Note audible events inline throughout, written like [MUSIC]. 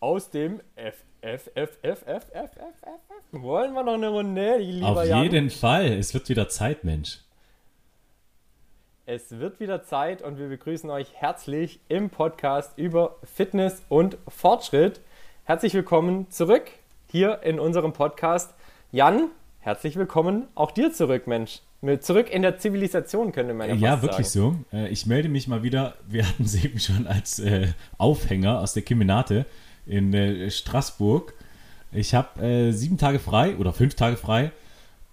Aus dem F, F, F, F, F, F, F, F, F. Wollen wir noch eine Runde, lieber Auf Jan? jeden Fall. Es wird wieder Zeit, Mensch. Es wird wieder Zeit und wir begrüßen euch herzlich im Podcast über Fitness und Fortschritt. Herzlich willkommen zurück hier in unserem Podcast. Jan, herzlich willkommen auch dir zurück, Mensch. Zurück in der Zivilisation, könnte man ja Ja, fast wirklich sagen. so. Äh, Ich melde mich mal wieder. Wir hatten es eben schon als äh, Aufhänger aus der Kemenate in äh, Straßburg. Ich habe äh, sieben Tage frei oder fünf Tage frei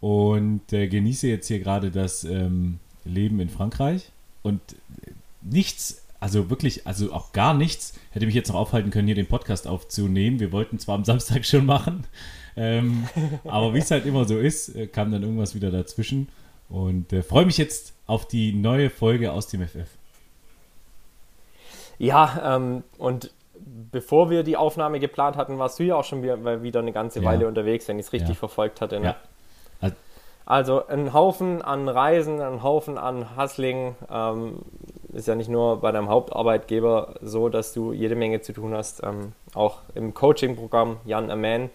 und äh, genieße jetzt hier gerade das ähm, Leben in Frankreich. Und äh, nichts, also wirklich, also auch gar nichts, hätte mich jetzt noch aufhalten können, hier den Podcast aufzunehmen. Wir wollten zwar am Samstag schon machen, ähm, aber wie es halt immer so ist, äh, kam dann irgendwas wieder dazwischen. Und äh, freue mich jetzt auf die neue Folge aus dem FF. Ja, ähm, und bevor wir die Aufnahme geplant hatten, warst du ja auch schon wieder, wieder eine ganze Ja. Weile unterwegs, wenn ich es richtig Ja. verfolgt hatte. Ne? Ja. Also, Also ein Haufen an Reisen, ein Haufen an Hustling. Ähm, ist ja nicht nur bei deinem Hauptarbeitgeber so, dass du jede Menge zu tun hast. Ähm, auch im Coaching-Programm Jan Aman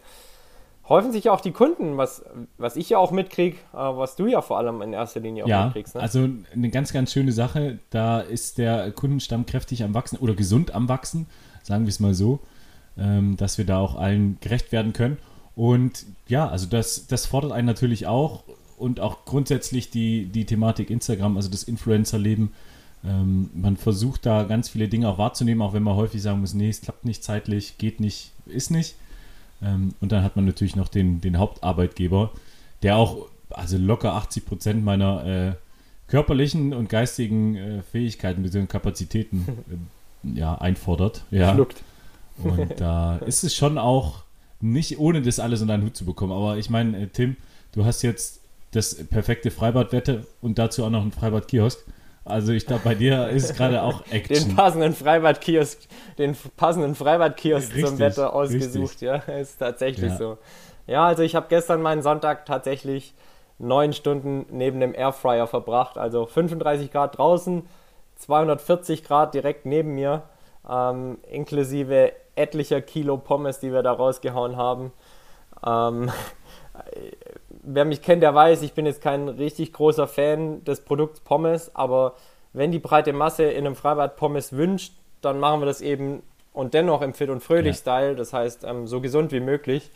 häufen sich ja auch die Kunden, was, was ich ja auch mitkriege, äh, was du ja vor allem in erster Linie auch ja, mitkriegst. Ne? also eine ganz, ganz schöne Sache. Da ist der Kundenstamm kräftig am Wachsen oder gesund am Wachsen, sagen wir es mal so, ähm, dass wir da auch allen gerecht werden können. Und ja, also das, das fordert einen natürlich auch und auch grundsätzlich die, die Thematik Instagram, also das Influencer-Leben. Ähm, man versucht da ganz viele Dinge auch wahrzunehmen, auch wenn man häufig sagen muss, nee, es klappt nicht zeitlich, geht nicht, ist nicht. Ähm, und dann hat man natürlich noch den, den Hauptarbeitgeber, der auch also locker 80 Prozent meiner äh, körperlichen und geistigen äh, Fähigkeiten bzw. Kapazitäten [LAUGHS] ja, einfordert. Ja. Schluckt. Und da ist es schon auch nicht ohne das alles unter einen Hut zu bekommen. Aber ich meine, äh, Tim, du hast jetzt das perfekte Freibadwette und dazu auch noch einen Freibad-Kiosk. Also ich glaube, bei dir ist gerade auch [LAUGHS] Den Action. passenden Freibadkiosk, den passenden Freibadkiosk Richtig, zum Wetter ausgesucht, richtig. ja, [LAUGHS] ist tatsächlich Ja. so. Ja, also ich habe gestern meinen Sonntag tatsächlich neun Stunden neben dem Airfryer verbracht, also 35 Grad draußen, 240 Grad direkt neben mir, ähm, inklusive etlicher Kilo Pommes, die wir da rausgehauen haben. Ähm, [LAUGHS] wer mich kennt, der weiß, ich bin jetzt kein richtig großer Fan des Produkts Pommes, aber wenn die breite Masse in einem Freibad Pommes wünscht, dann machen wir das eben und dennoch im Fit und Fröhlich Ja. Style, das heißt ähm, so gesund wie möglich.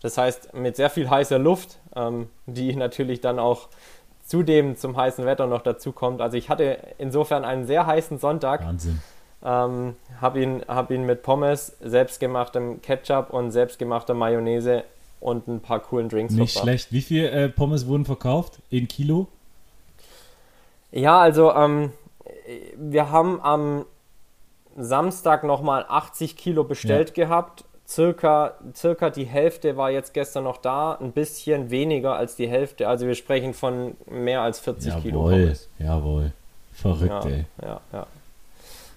Das heißt mit sehr viel heißer Luft, ähm, die natürlich dann auch zudem zum heißen Wetter noch dazu kommt. Also ich hatte insofern einen sehr heißen Sonntag. Wahnsinn. Ähm, habe ihn, hab ihn mit Pommes, selbstgemachtem Ketchup und selbstgemachter Mayonnaise und ein paar coolen Drinks Nicht verbracht. schlecht. Wie viel äh, Pommes wurden verkauft? In Kilo? Ja, also ähm, wir haben am Samstag nochmal 80 Kilo bestellt gehabt. Circa, circa die Hälfte war jetzt gestern noch da, ein bisschen weniger als die Hälfte. Also wir sprechen von mehr als 40 Kilo Jawohl, Pommes. jawohl. Verrückt, Ja, ey. ja, ja.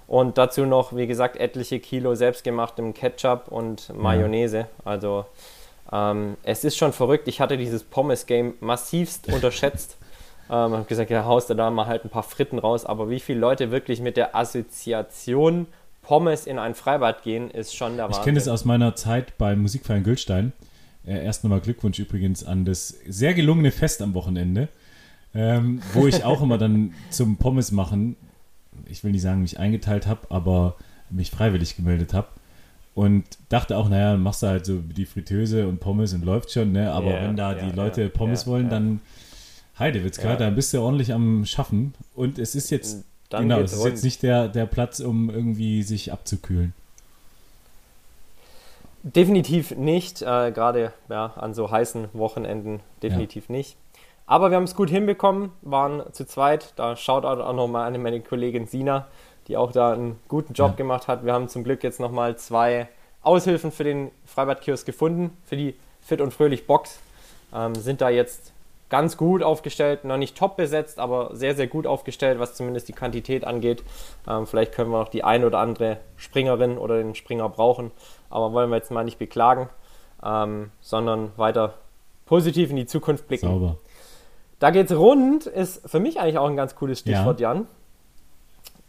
Und dazu noch, wie gesagt, etliche Kilo selbstgemachtem Ketchup und Mayonnaise. Also ähm, es ist schon verrückt. Ich hatte dieses Pommes-Game massivst [LAUGHS] unterschätzt. ähm, habe gesagt, ja, haust du da mal halt ein paar Fritten raus. Aber wie viele Leute wirklich mit der Assoziation Pommes in ein Freibad gehen, ist schon der Ich Wahnsinn. kenne das aus meiner Zeit beim Musikverein Gülstein. Äh, erst nochmal Glückwunsch übrigens an das sehr gelungene Fest am Wochenende, ähm, wo ich auch immer dann [LAUGHS] zum Pommes machen, ich will nicht sagen, mich eingeteilt habe, aber mich freiwillig gemeldet habe. Und dachte auch, naja, machst du halt so die Fritteuse und Pommes und läuft schon, ne? Aber Ja, wenn da ja, die Leute ja, Pommes wollen, dann Heidewitzka, Ja. da bist du ordentlich am Schaffen. Und es ist jetzt, Dann genau, es ist rund. jetzt nicht der, der Platz, um irgendwie sich abzukühlen. Definitiv nicht, äh, gerade ja, an so heißen Wochenenden definitiv nicht. Aber wir haben es gut hinbekommen, waren zu zweit. Da schaut auch nochmal an meine Kollegin Sina, die auch da einen guten Job Ja. gemacht hat. Wir haben zum Glück jetzt nochmal zwei Aushilfen für den Freibadkiosk gefunden, für die Fit und Fröhlich Box. Ähm, sind da jetzt ganz gut aufgestellt, noch nicht top besetzt, aber sehr, sehr gut aufgestellt, was zumindest die Quantität angeht. Ähm, vielleicht können wir noch die ein oder andere Springerin oder den Springer brauchen, aber wollen wir jetzt mal nicht beklagen, ähm, sondern weiter positiv in die Zukunft blicken. Sauber. Da geht's rund, ist für mich eigentlich auch ein ganz cooles Stichwort, Jan.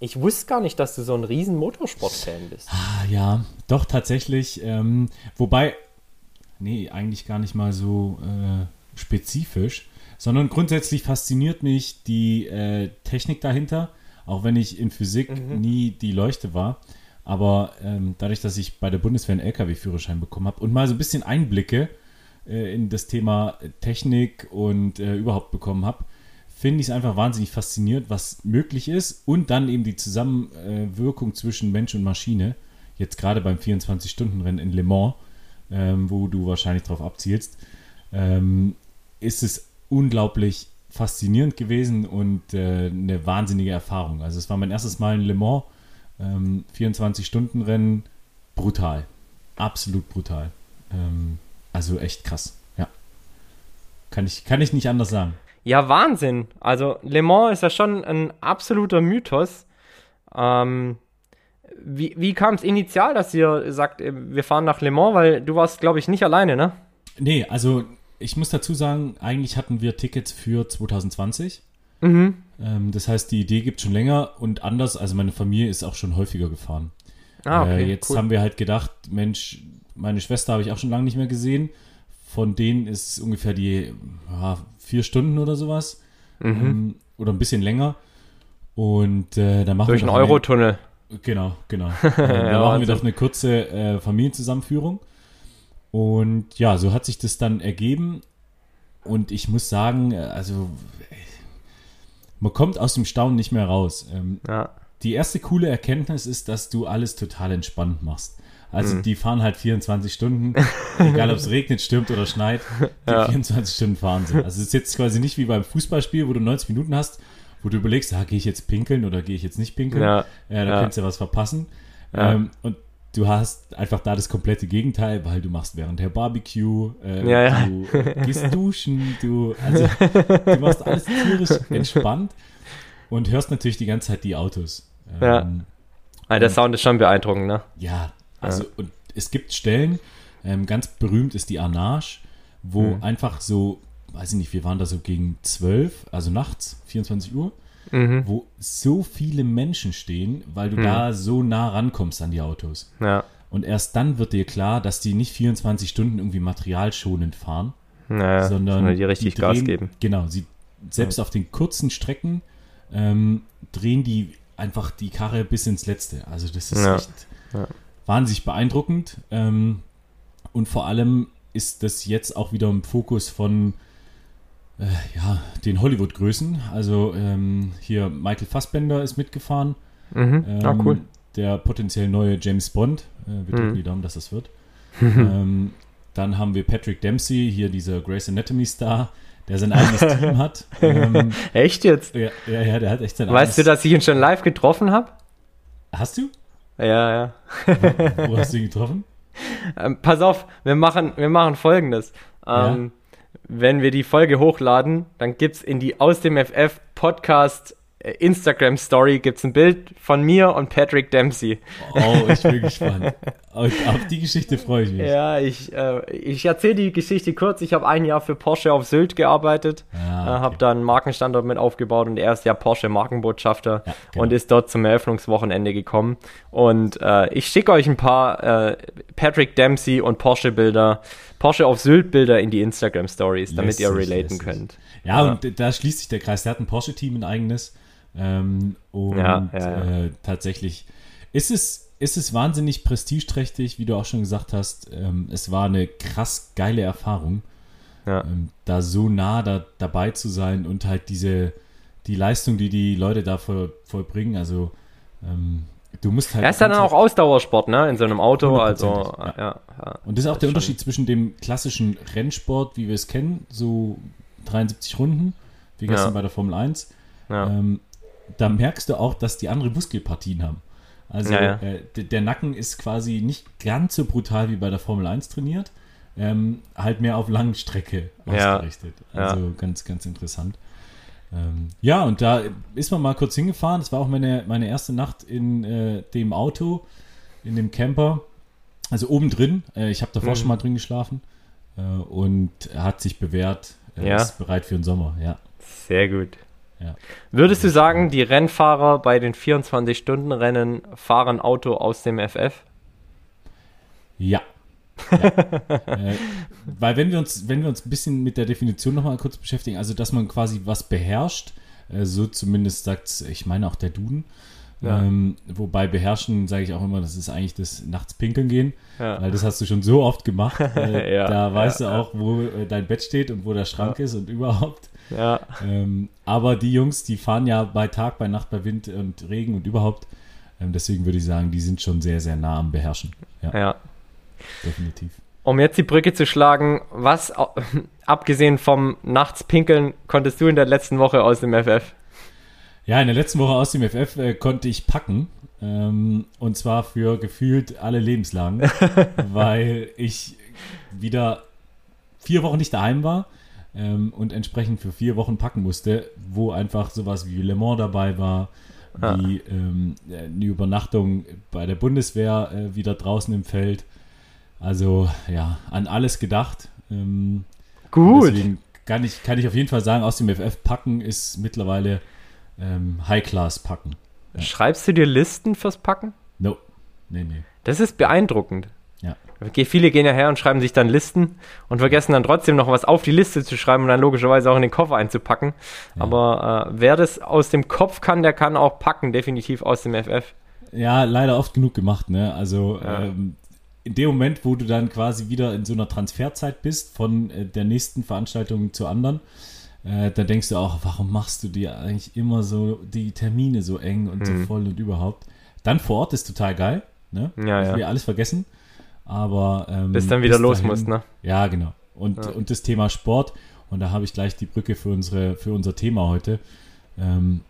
Ich wusste gar nicht, dass du so ein riesen Motorsport-Fan bist. Ah, ja, doch tatsächlich. Ähm, wobei, nee, eigentlich gar nicht mal so äh, spezifisch, sondern grundsätzlich fasziniert mich die äh, Technik dahinter, auch wenn ich in Physik nie die Leuchte war. Aber ähm, dadurch, dass ich bei der Bundeswehr einen LKW-Führerschein bekommen habe und mal so ein bisschen Einblicke äh, in das Thema Technik und äh, überhaupt bekommen habe, finde ich es einfach wahnsinnig faszinierend, was möglich ist und dann eben die Zusammenwirkung zwischen Mensch und Maschine. Jetzt gerade beim 24-Stunden-Rennen in Le Mans, ähm, wo du wahrscheinlich drauf abzielst, ähm, ist es unglaublich faszinierend gewesen und äh, eine wahnsinnige Erfahrung. Also es war mein erstes Mal in Le Mans, ähm, 24-Stunden-Rennen, brutal. Absolut brutal. Ähm, also echt krass, ja. Kann ich, kann ich nicht anders sagen. Ja, Wahnsinn. Also Le Mans ist ja schon ein absoluter Mythos. Ähm, wie wie kam es initial, dass ihr sagt, äh, wir fahren nach Le Mans? Weil du warst, glaube ich, nicht alleine, ne? Nee, also ich muss dazu sagen, eigentlich hatten wir Tickets für 2020. Mhm. Ähm, das heißt, die Idee gibt schon länger und anders, also meine Familie ist auch schon häufiger gefahren. Ah, okay. äh, jetzt cool. haben wir halt gedacht, Mensch, meine Schwester habe ich auch schon lange nicht mehr gesehen. Von denen ist ungefähr die ja, vier Stunden oder sowas. Mhm. Ähm, oder ein bisschen länger. Und äh, dann machen Durch wir einen doch eine- Eurotunnel. Genau, genau. Ähm, [LAUGHS] da machen wir doch eine kurze äh, Familienzusammenführung. Und ja, so hat sich das dann ergeben. Und ich muss sagen, äh, also äh, man kommt aus dem Staunen nicht mehr raus. Ähm, Ja. die erste coole Erkenntnis ist, dass du alles total entspannt machst. Also Mhm. die fahren halt 24 Stunden, [LAUGHS] egal ob es regnet, stürmt oder schneit, die Ja. 24 Stunden fahren sie. Also es ist jetzt quasi nicht wie beim Fußballspiel, wo du 90 Minuten hast, wo du überlegst, ah, gehe ich jetzt pinkeln oder gehe ich jetzt nicht pinkeln? Ja. Ja, da Ja. kannst du ja was verpassen. Ja. Ähm, und du hast einfach da das komplette Gegenteil, weil du machst während der Barbecue, äh, Ja, ja. du gehst duschen, du, also, du machst alles tierisch [LAUGHS] entspannt und hörst natürlich die ganze Zeit die Autos. Ja. Ähm, Ah, der Sound ist schon beeindruckend, ne? ja, also und es gibt Stellen, ähm, ganz berühmt ist die Arnage, wo Mhm. einfach so, weiß ich nicht, wir waren da so gegen 12, also nachts, 24 Uhr, Mhm. wo so viele Menschen stehen, weil du da so nah rankommst an die Autos. Ja. Und erst dann wird dir klar, dass die nicht 24 Stunden irgendwie materialschonend fahren, Naja, sondern die richtig die Gas drehen, geben. Genau, sie selbst auf den kurzen Strecken ähm, drehen die einfach die Karre bis ins Letzte. Also das ist Ja. echt Ja. wahnsinnig beeindruckend. Ähm, und vor allem ist das jetzt auch wieder im Fokus von äh, ja, den Hollywood-Größen. Also ähm, hier Michael Fassbender ist mitgefahren. Mhm. Ähm, ah, cool. Der potenziell neue James Bond. Äh, wir drücken Mhm. die Daumen, dass das wird. [LAUGHS] ähm, dann haben wir Patrick Dempsey, hier dieser Grey's Anatomy Star, der sein eigenes [LAUGHS] Team hat. Ähm, Echt jetzt? ja, ja, ja, der hat echt sein Weißt du, eigenes. dass ich ihn schon live getroffen habe? Hast du? Ja, ja. Wo hast du ihn getroffen? Ähm, pass auf, wir machen, wir machen folgendes. Ähm, Wenn wir die Folge hochladen, dann gibt's in die Aus dem FF Podcast äh, Instagram Story gibt's ein Bild von mir und Patrick Dempsey. Oh, ich bin [LAUGHS] gespannt. Auf, auf die Geschichte freue ich mich. Ja, ich, äh, ich erzähle die Geschichte kurz. Ich habe ein Jahr für Porsche auf Sylt gearbeitet. Ah, Ah, okay. Habe da einen Markenstandort mit aufgebaut und er ist ja Porsche Markenbotschafter ja, genau. und ist dort zum Eröffnungswochenende gekommen. Und äh, ich schicke euch ein paar äh, Patrick Dempsey und Porsche Bilder, Porsche auf Sylt Bilder in die Instagram Stories, damit lässig, ihr relaten lässig. könnt. Ja, ja, und da schließt sich der Kreis. Der hat ein Porsche-Team, ein eigenes. Ähm, und ja, äh, tatsächlich ist es ist es wahnsinnig prestigeträchtig, wie du auch schon gesagt hast. Ähm, es war eine krass geile Erfahrung, ja. ähm, da so nah da, dabei zu sein und halt diese, die Leistung, die die Leute da voll, vollbringen. Also, ähm, du musst halt. Er ist ja dann auch Ausdauersport, ne? In so einem Auto. Also, ja. Ja, ja. Und das ist auch der Unterschied zwischen dem klassischen Rennsport, wie wir es kennen, so 73 Runden, wie gestern bei der Formel 1. Ähm, da merkst du auch, dass die andere Muskelpartien haben. Also ja, ja. Äh, der Nacken ist quasi nicht ganz so brutal wie bei der Formel 1 trainiert, ähm, halt mehr auf Langstrecke ausgerichtet. Ja, also ganz, ganz interessant. Ähm, ja, und da ist man mal kurz hingefahren. Das war auch meine, meine erste Nacht in äh, dem Auto, in dem Camper. Also oben drin. Äh, ich habe davor mhm. schon mal drin geschlafen äh, und hat sich bewährt. Er ist bereit für den Sommer, ja. Sehr gut. Ja. Würdest du sagen, die Rennfahrer bei den 24-Stunden-Rennen fahren Auto aus dem FF? Ja. Ja. äh, weil wenn wir uns, wenn wir uns ein bisschen mit der Definition nochmal kurz beschäftigen, also dass man quasi was beherrscht, äh, so zumindest sagt ich meine auch der Duden, ja. Ähm, wobei beherrschen, sage ich auch immer, das ist eigentlich das nachts pinkeln gehen, ja. weil das hast du schon so oft gemacht. [LAUGHS] Äh, ja, da weißt du auch, wo äh, dein Bett steht und wo der Schrank ist und überhaupt. Ähm, aber die Jungs, die fahren ja bei Tag, bei Nacht, bei Wind und Regen und überhaupt. Ähm, deswegen würde ich sagen, die sind schon sehr, sehr nah am Beherrschen. Ja. Definitiv. Um jetzt die Brücke zu schlagen, was, [LAUGHS] abgesehen vom Nachts pinkeln, konntest du in der letzten Woche aus dem FF? Ja, in der letzten Woche aus dem FF äh, konnte ich packen. Ähm, und zwar für gefühlt alle Lebenslagen, [LAUGHS] weil ich wieder vier Wochen nicht daheim war ähm, und entsprechend für vier Wochen packen musste, wo einfach sowas wie Le Mans dabei war, ah. wie ähm, eine Übernachtung bei der Bundeswehr äh, wieder draußen im Feld. Also ja, an alles gedacht. Ähm, Gut. Deswegen kann ich, kann ich auf jeden Fall sagen, aus dem FF packen ist mittlerweile ähm, High-Class packen. Ja. Schreibst du dir Listen fürs Packen? No. Nee, nee. Das ist beeindruckend. Viele gehen ja her und schreiben sich dann Listen und vergessen dann trotzdem noch was auf die Liste zu schreiben und dann logischerweise auch in den Koffer einzupacken. Ja. Aber äh, wer das aus dem Kopf kann, der kann auch packen, definitiv aus dem FF. Ja, leider oft genug gemacht, ne? Also ja. ähm, in dem Moment, wo du dann quasi wieder in so einer Transferzeit bist, von äh, der nächsten Veranstaltung zur anderen, äh, da denkst du auch, warum machst du dir eigentlich immer so die Termine so eng und hm. so voll und überhaupt? Dann vor Ort ist total geil, ne? Ja, ja. wir alles vergessen. Aber ähm, bis dann wieder bis los dahin, muss, ne? Ja, genau. Und, ja. und das Thema Sport, und da habe ich gleich die Brücke für, unsere, für unser Thema heute. Ähm,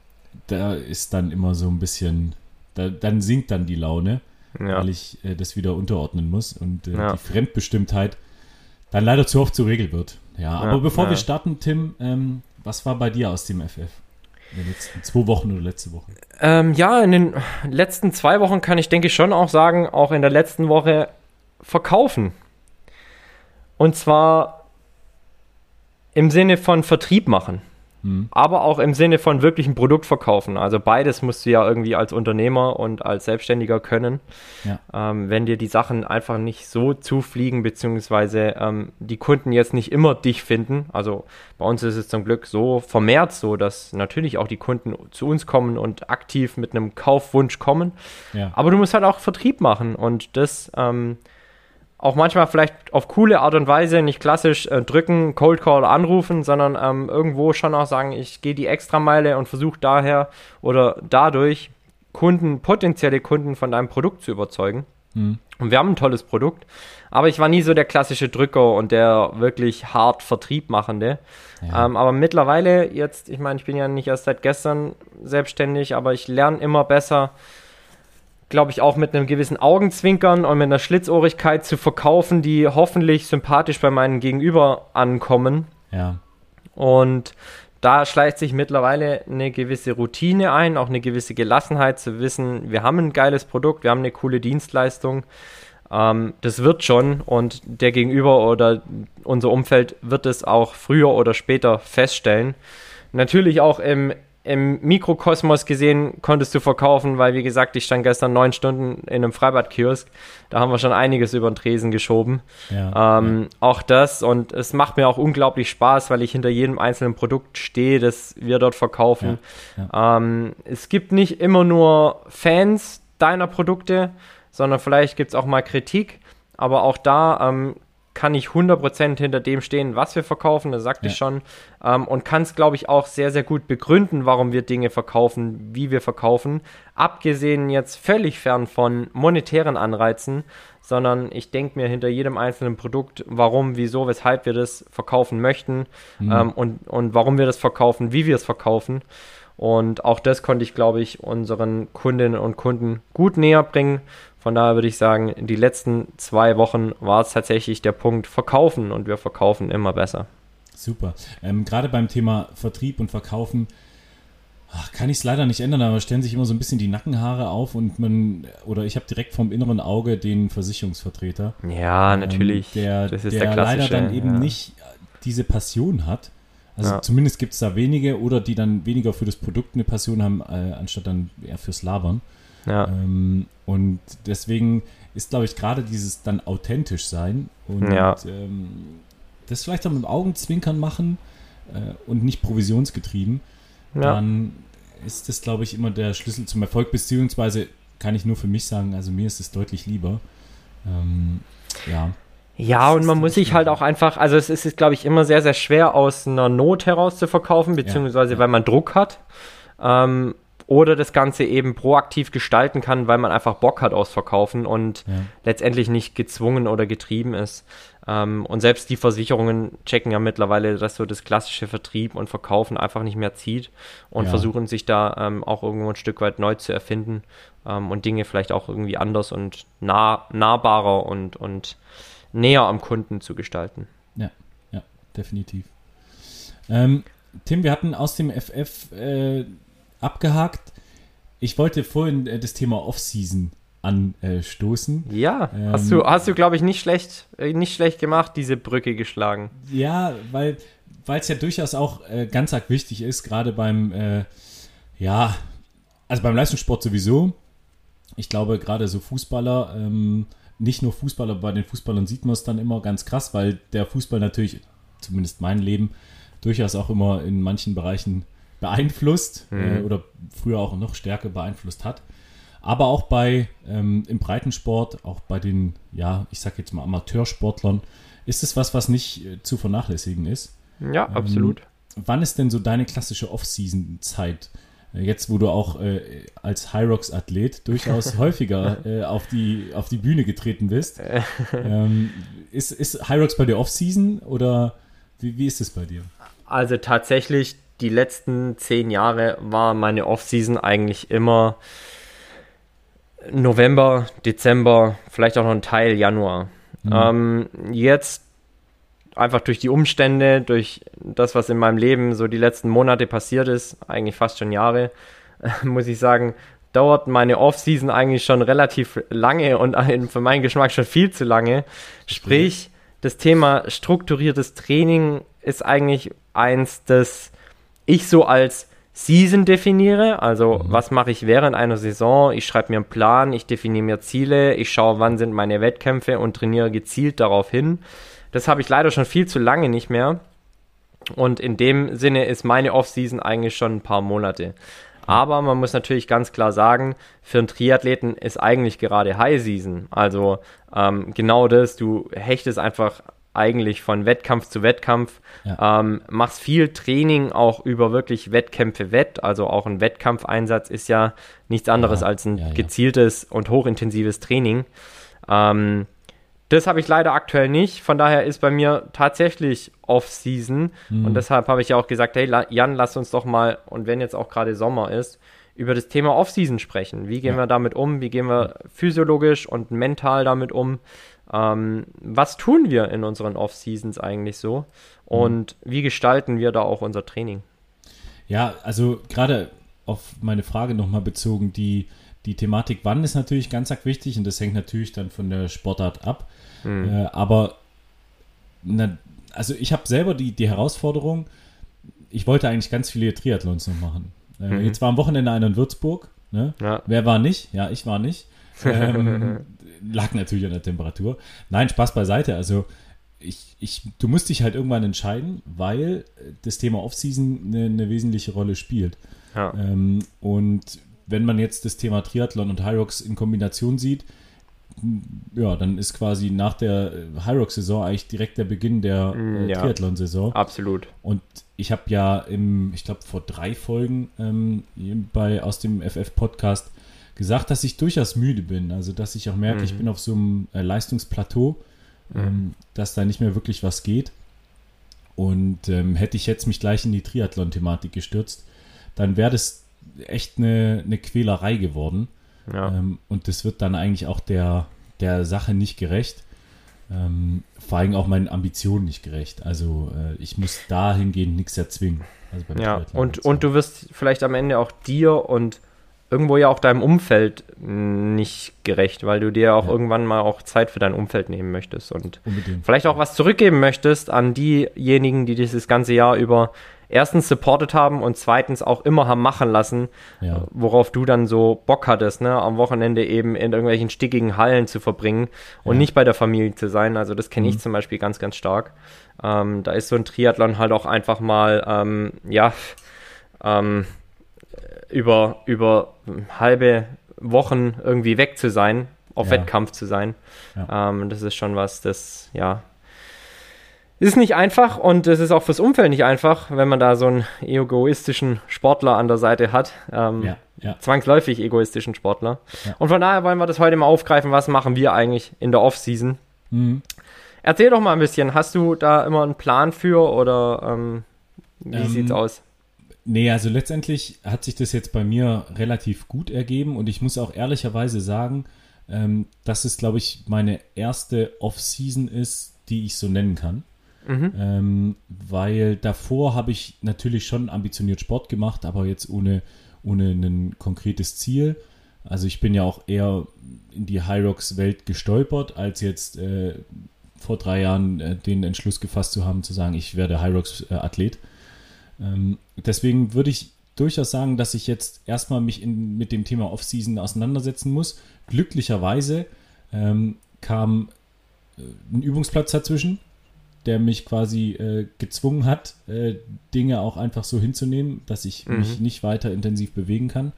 da ist dann immer so ein bisschen, da, dann sinkt dann die Laune, ja. weil ich äh, das wieder unterordnen muss und äh, ja. die Fremdbestimmtheit dann leider zu oft zur Regel wird. Ja, aber bevor wir starten, Tim, ähm, was war bei dir aus dem FF? In den letzten zwei Wochen oder letzte Woche? Ähm, ja, in den letzten zwei Wochen kann ich, denke ich, schon auch sagen, auch in der letzten Woche verkaufen. Und zwar im Sinne von Vertrieb machen, hm. aber auch im Sinne von wirklichen Produkt verkaufen. Also beides musst du ja irgendwie als Unternehmer und als Selbstständiger können. Ja. Ähm, wenn dir die Sachen einfach nicht so zufliegen, beziehungsweise ähm, die Kunden jetzt nicht immer dich finden. Also bei uns ist es zum Glück so vermehrt so, dass natürlich auch die Kunden zu uns kommen und aktiv mit einem Kaufwunsch kommen. Ja. Aber du musst halt auch Vertrieb machen und das ähm, auch manchmal vielleicht auf coole Art und Weise, nicht klassisch äh, drücken, Cold Call anrufen, sondern ähm, irgendwo schon auch sagen, ich gehe die Extrameile und versuche daher oder dadurch Kunden, potenzielle Kunden von deinem Produkt zu überzeugen. Mhm. Und wir haben ein tolles Produkt, aber ich war nie so der klassische Drücker und der wirklich hart Vertrieb machende. Ja. Ähm, aber mittlerweile, jetzt, ich meine, ich bin ja nicht erst seit gestern selbstständig, aber ich lerne immer besser, glaube ich, auch mit einem gewissen Augenzwinkern und mit einer Schlitzohrigkeit zu verkaufen, die hoffentlich sympathisch bei meinen Gegenüber ankommen. Ja. Und da schleicht sich mittlerweile eine gewisse Routine ein, auch eine gewisse Gelassenheit zu wissen, wir haben ein geiles Produkt, wir haben eine coole Dienstleistung. ähm, das wird schon und der Gegenüber oder unser Umfeld wird es auch früher oder später feststellen. Natürlich auch im, im Mikrokosmos gesehen konntest du verkaufen, weil wie gesagt, ich stand gestern neun Stunden in einem Freibadkiosk. Da haben wir schon einiges über den Tresen geschoben. Ja, ähm, ja. Auch das und es macht mir auch unglaublich Spaß, weil ich hinter jedem einzelnen Produkt stehe, das wir dort verkaufen. Ja, ähm, es gibt nicht immer nur Fans deiner Produkte, sondern vielleicht gibt es auch mal Kritik. Aber auch da ähm, kann ich 100% hinter dem stehen, was wir verkaufen, das sagte ja. ich schon. Ähm, und kann es, glaube ich, auch sehr, sehr gut begründen, warum wir Dinge verkaufen, wie wir verkaufen. Abgesehen jetzt völlig fern von monetären Anreizen, sondern ich denke mir hinter jedem einzelnen Produkt, warum, wieso, weshalb wir das verkaufen möchten mhm. ähm, und, und warum wir das verkaufen, wie wir es verkaufen. Und auch das konnte ich, glaube ich, unseren Kundinnen und Kunden gut näher bringen. Von daher würde ich sagen, die letzten zwei Wochen war es tatsächlich der Punkt Verkaufen und wir verkaufen immer besser. Super. Ähm, Gerade beim Thema Vertrieb und Verkaufen ach, kann ich es leider nicht ändern, aber stellen sich immer so ein bisschen die Nackenhaare auf und man, oder ich habe direkt vom inneren Auge den Versicherungsvertreter. Ja, natürlich. Ähm, der, das ist der, der leider dann eben ja. nicht diese Passion hat. Also ja. zumindest gibt es da wenige oder die dann weniger für das Produkt eine Passion haben, äh, anstatt dann eher fürs Labern. Ja. Ähm, und deswegen ist, glaube ich, gerade dieses dann authentisch sein und ja. ähm, das vielleicht auch mit dem Augenzwinkern machen äh, und nicht provisionsgetrieben, dann ist das, glaube ich, immer der Schlüssel zum Erfolg, beziehungsweise kann ich nur für mich sagen, also mir ist es deutlich lieber. Ähm, ja. Ja, und man muss sich halt auch einfach, also es ist, glaube ich, immer sehr, sehr schwer aus einer Not heraus zu verkaufen, beziehungsweise ja, weil man Druck hat. Ähm, oder das Ganze eben proaktiv gestalten kann, weil man einfach Bock hat aufs Verkaufen und ja. letztendlich nicht gezwungen oder getrieben ist. Ähm, und selbst die Versicherungen checken ja mittlerweile, dass so das klassische Vertrieb und Verkaufen einfach nicht mehr zieht und ja. versuchen sich da ähm, auch irgendwo ein Stück weit neu zu erfinden ähm, und Dinge vielleicht auch irgendwie anders und nah, nahbarer und, und näher am Kunden zu gestalten. Ja, ja, definitiv. Ähm, Tim, wir hatten aus dem FF äh, abgehakt. Ich wollte vorhin äh, das Thema Off-Season anstoßen. Ja, ähm, hast du, hast du glaube ich, nicht schlecht, äh, nicht schlecht gemacht, diese Brücke geschlagen. Ja, weil es ja durchaus auch äh, ganz arg wichtig ist, gerade beim, äh, ja, also beim Leistungssport sowieso. Ich glaube, gerade so Fußballer, ähm, nicht nur Fußballer, bei den Fußballern sieht man es dann immer ganz krass, weil der Fußball natürlich, zumindest mein Leben, durchaus auch immer in manchen Bereichen beeinflusst mhm. äh, oder früher auch noch stärker beeinflusst hat. Aber auch bei ähm, im Breitensport, auch bei den, ja, ich sag jetzt mal Amateursportlern, ist es was, was nicht äh, zu vernachlässigen ist. Ja, ähm, absolut. Wann ist denn so deine klassische Off-Season-Zeit? Äh, jetzt, wo du auch äh, als Hyrox-Athlet durchaus [LAUGHS] häufiger äh, auf, die, auf die Bühne getreten bist. [LAUGHS] ähm, ist, ist Hyrox bei dir Off-Season oder wie, wie ist es bei dir? Also tatsächlich die letzten zehn Jahre war meine Off-Season eigentlich immer November, Dezember, vielleicht auch noch ein Teil Januar. Mhm. Ähm, jetzt einfach durch die Umstände, durch das, was in meinem Leben so die letzten Monate passiert ist, eigentlich fast schon Jahre, [LAUGHS] muss ich sagen, dauert meine Off-Season eigentlich schon relativ lange und [LAUGHS] für meinen Geschmack schon viel zu lange. Sprich, das Thema strukturiertes Training ist eigentlich eins, das ich so als Season definiere, also mhm. was mache ich während einer Saison, ich schreibe mir einen Plan, ich definiere mir Ziele, ich schaue, wann sind meine Wettkämpfe und trainiere gezielt darauf hin. Das habe ich leider schon viel zu lange nicht mehr. Und in dem Sinne ist meine Off-Season eigentlich schon ein paar Monate. Aber man muss natürlich ganz klar sagen, für einen Triathleten ist eigentlich gerade High Season. Also ähm, genau das, du hechtest einfach eigentlich von Wettkampf zu Wettkampf. Ja. Ähm, machst viel Training auch über wirklich Wettkämpfe wett. Also auch ein Wettkampfeinsatz ist ja nichts anderes ja, als ein ja, gezieltes und hochintensives Training. Ähm, das habe ich leider aktuell nicht. Von daher ist bei mir tatsächlich Off-Season. Mhm. Und deshalb habe ich ja auch gesagt, hey Jan, lass uns doch mal, und wenn jetzt auch gerade Sommer ist, über das Thema Off-Season sprechen. Wie gehen wir damit um? Wie gehen wir physiologisch und mental damit um? Ähm, was tun wir in unseren Off-Seasons eigentlich so? Und mhm. wie gestalten wir da auch unser Training? Ja, also gerade auf meine Frage nochmal bezogen, die die Thematik wann ist natürlich ganz arg wichtig und das hängt natürlich dann von der Sportart ab. Mhm. Äh, aber na, also ich habe selber die, die Herausforderung, ich wollte eigentlich ganz viele Triathlons noch machen. Äh, mhm. Jetzt war am Wochenende einer in Würzburg. Ne? Ja. Wer war nicht? Ja, ich war nicht. [LAUGHS] Ähm, lag natürlich an der Temperatur. Nein, Spaß beiseite. Also ich, ich, du musst dich halt irgendwann entscheiden, weil das Thema Offseason eine, eine wesentliche Rolle spielt. Ja. Ähm, und wenn man jetzt das Thema Triathlon und Hyrox in Kombination sieht, ja, dann ist quasi nach der Hyrox-Saison eigentlich direkt der Beginn der mm, äh, ja, Triathlon-Saison. Absolut. Und ich habe ja im, ich glaube, vor drei Folgen ähm, bei, aus dem FF-Podcast gesagt, dass ich durchaus müde bin. Also, dass ich auch merke, mhm. ich bin auf so einem äh, Leistungsplateau, mhm. ähm, dass da nicht mehr wirklich was geht. Und ähm, hätte ich jetzt mich gleich in die Triathlon-Thematik gestürzt, dann wäre das echt eine, eine Quälerei geworden. Ja. Ähm, und das wird dann eigentlich auch der, der Sache nicht gerecht. Ähm, vor allem auch meinen Ambitionen nicht gerecht. Also äh, ich muss dahingehend nichts erzwingen. Also ja, und, und du wirst vielleicht am Ende auch dir und irgendwo ja auch deinem Umfeld nicht gerecht, weil du dir auch ja. irgendwann mal auch Zeit für dein Umfeld nehmen möchtest und Unbedingt. vielleicht auch was zurückgeben möchtest an diejenigen, die dieses ganze Jahr über erstens supportet haben und zweitens auch immer haben machen lassen, ja. worauf du dann so Bock hattest, ne, am Wochenende eben in irgendwelchen stickigen Hallen zu verbringen und ja. nicht bei der Familie zu sein. Also das kenne ich mhm. zum Beispiel ganz, ganz stark. Ähm, da ist so ein Triathlon halt auch einfach mal, ähm, ja, ähm, über, über halbe Wochen irgendwie weg zu sein, auf ja. Wettkampf zu sein. Ja. Ähm, das ist schon was, das, ja, ist nicht einfach und es ist auch fürs Umfeld nicht einfach, wenn man da so einen egoistischen Sportler an der Seite hat. Ähm, ja, ja. Zwangsläufig egoistischen Sportler. Ja. Und von daher wollen wir das heute mal aufgreifen. Was machen wir eigentlich in der Off-Season? Mhm. Erzähl doch mal ein bisschen. Hast du da immer einen Plan für oder ähm, wie ähm, sieht's aus? Nee, also letztendlich hat sich das jetzt bei mir relativ gut ergeben und ich muss auch ehrlicherweise sagen, ähm, dass es, glaube ich, meine erste Off-Season ist, die ich so nennen kann. Mhm. Ähm, weil davor habe ich natürlich schon ambitioniert Sport gemacht, aber jetzt ohne, ohne ein konkretes Ziel. Also ich bin ja auch eher in die Hyrox-Welt gestolpert, als jetzt äh, vor drei Jahren äh, den Entschluss gefasst zu haben, zu sagen, ich werde Hyrox-Athlet. Ähm, deswegen würde ich durchaus sagen, dass ich jetzt erstmal mich in, mit dem Thema Off-Season auseinandersetzen muss. Glücklicherweise ähm, kam äh, ein Übungsplatz dazwischen, der mich quasi äh, gezwungen hat, äh, Dinge auch einfach so hinzunehmen, dass ich mhm. mich nicht weiter intensiv bewegen kann.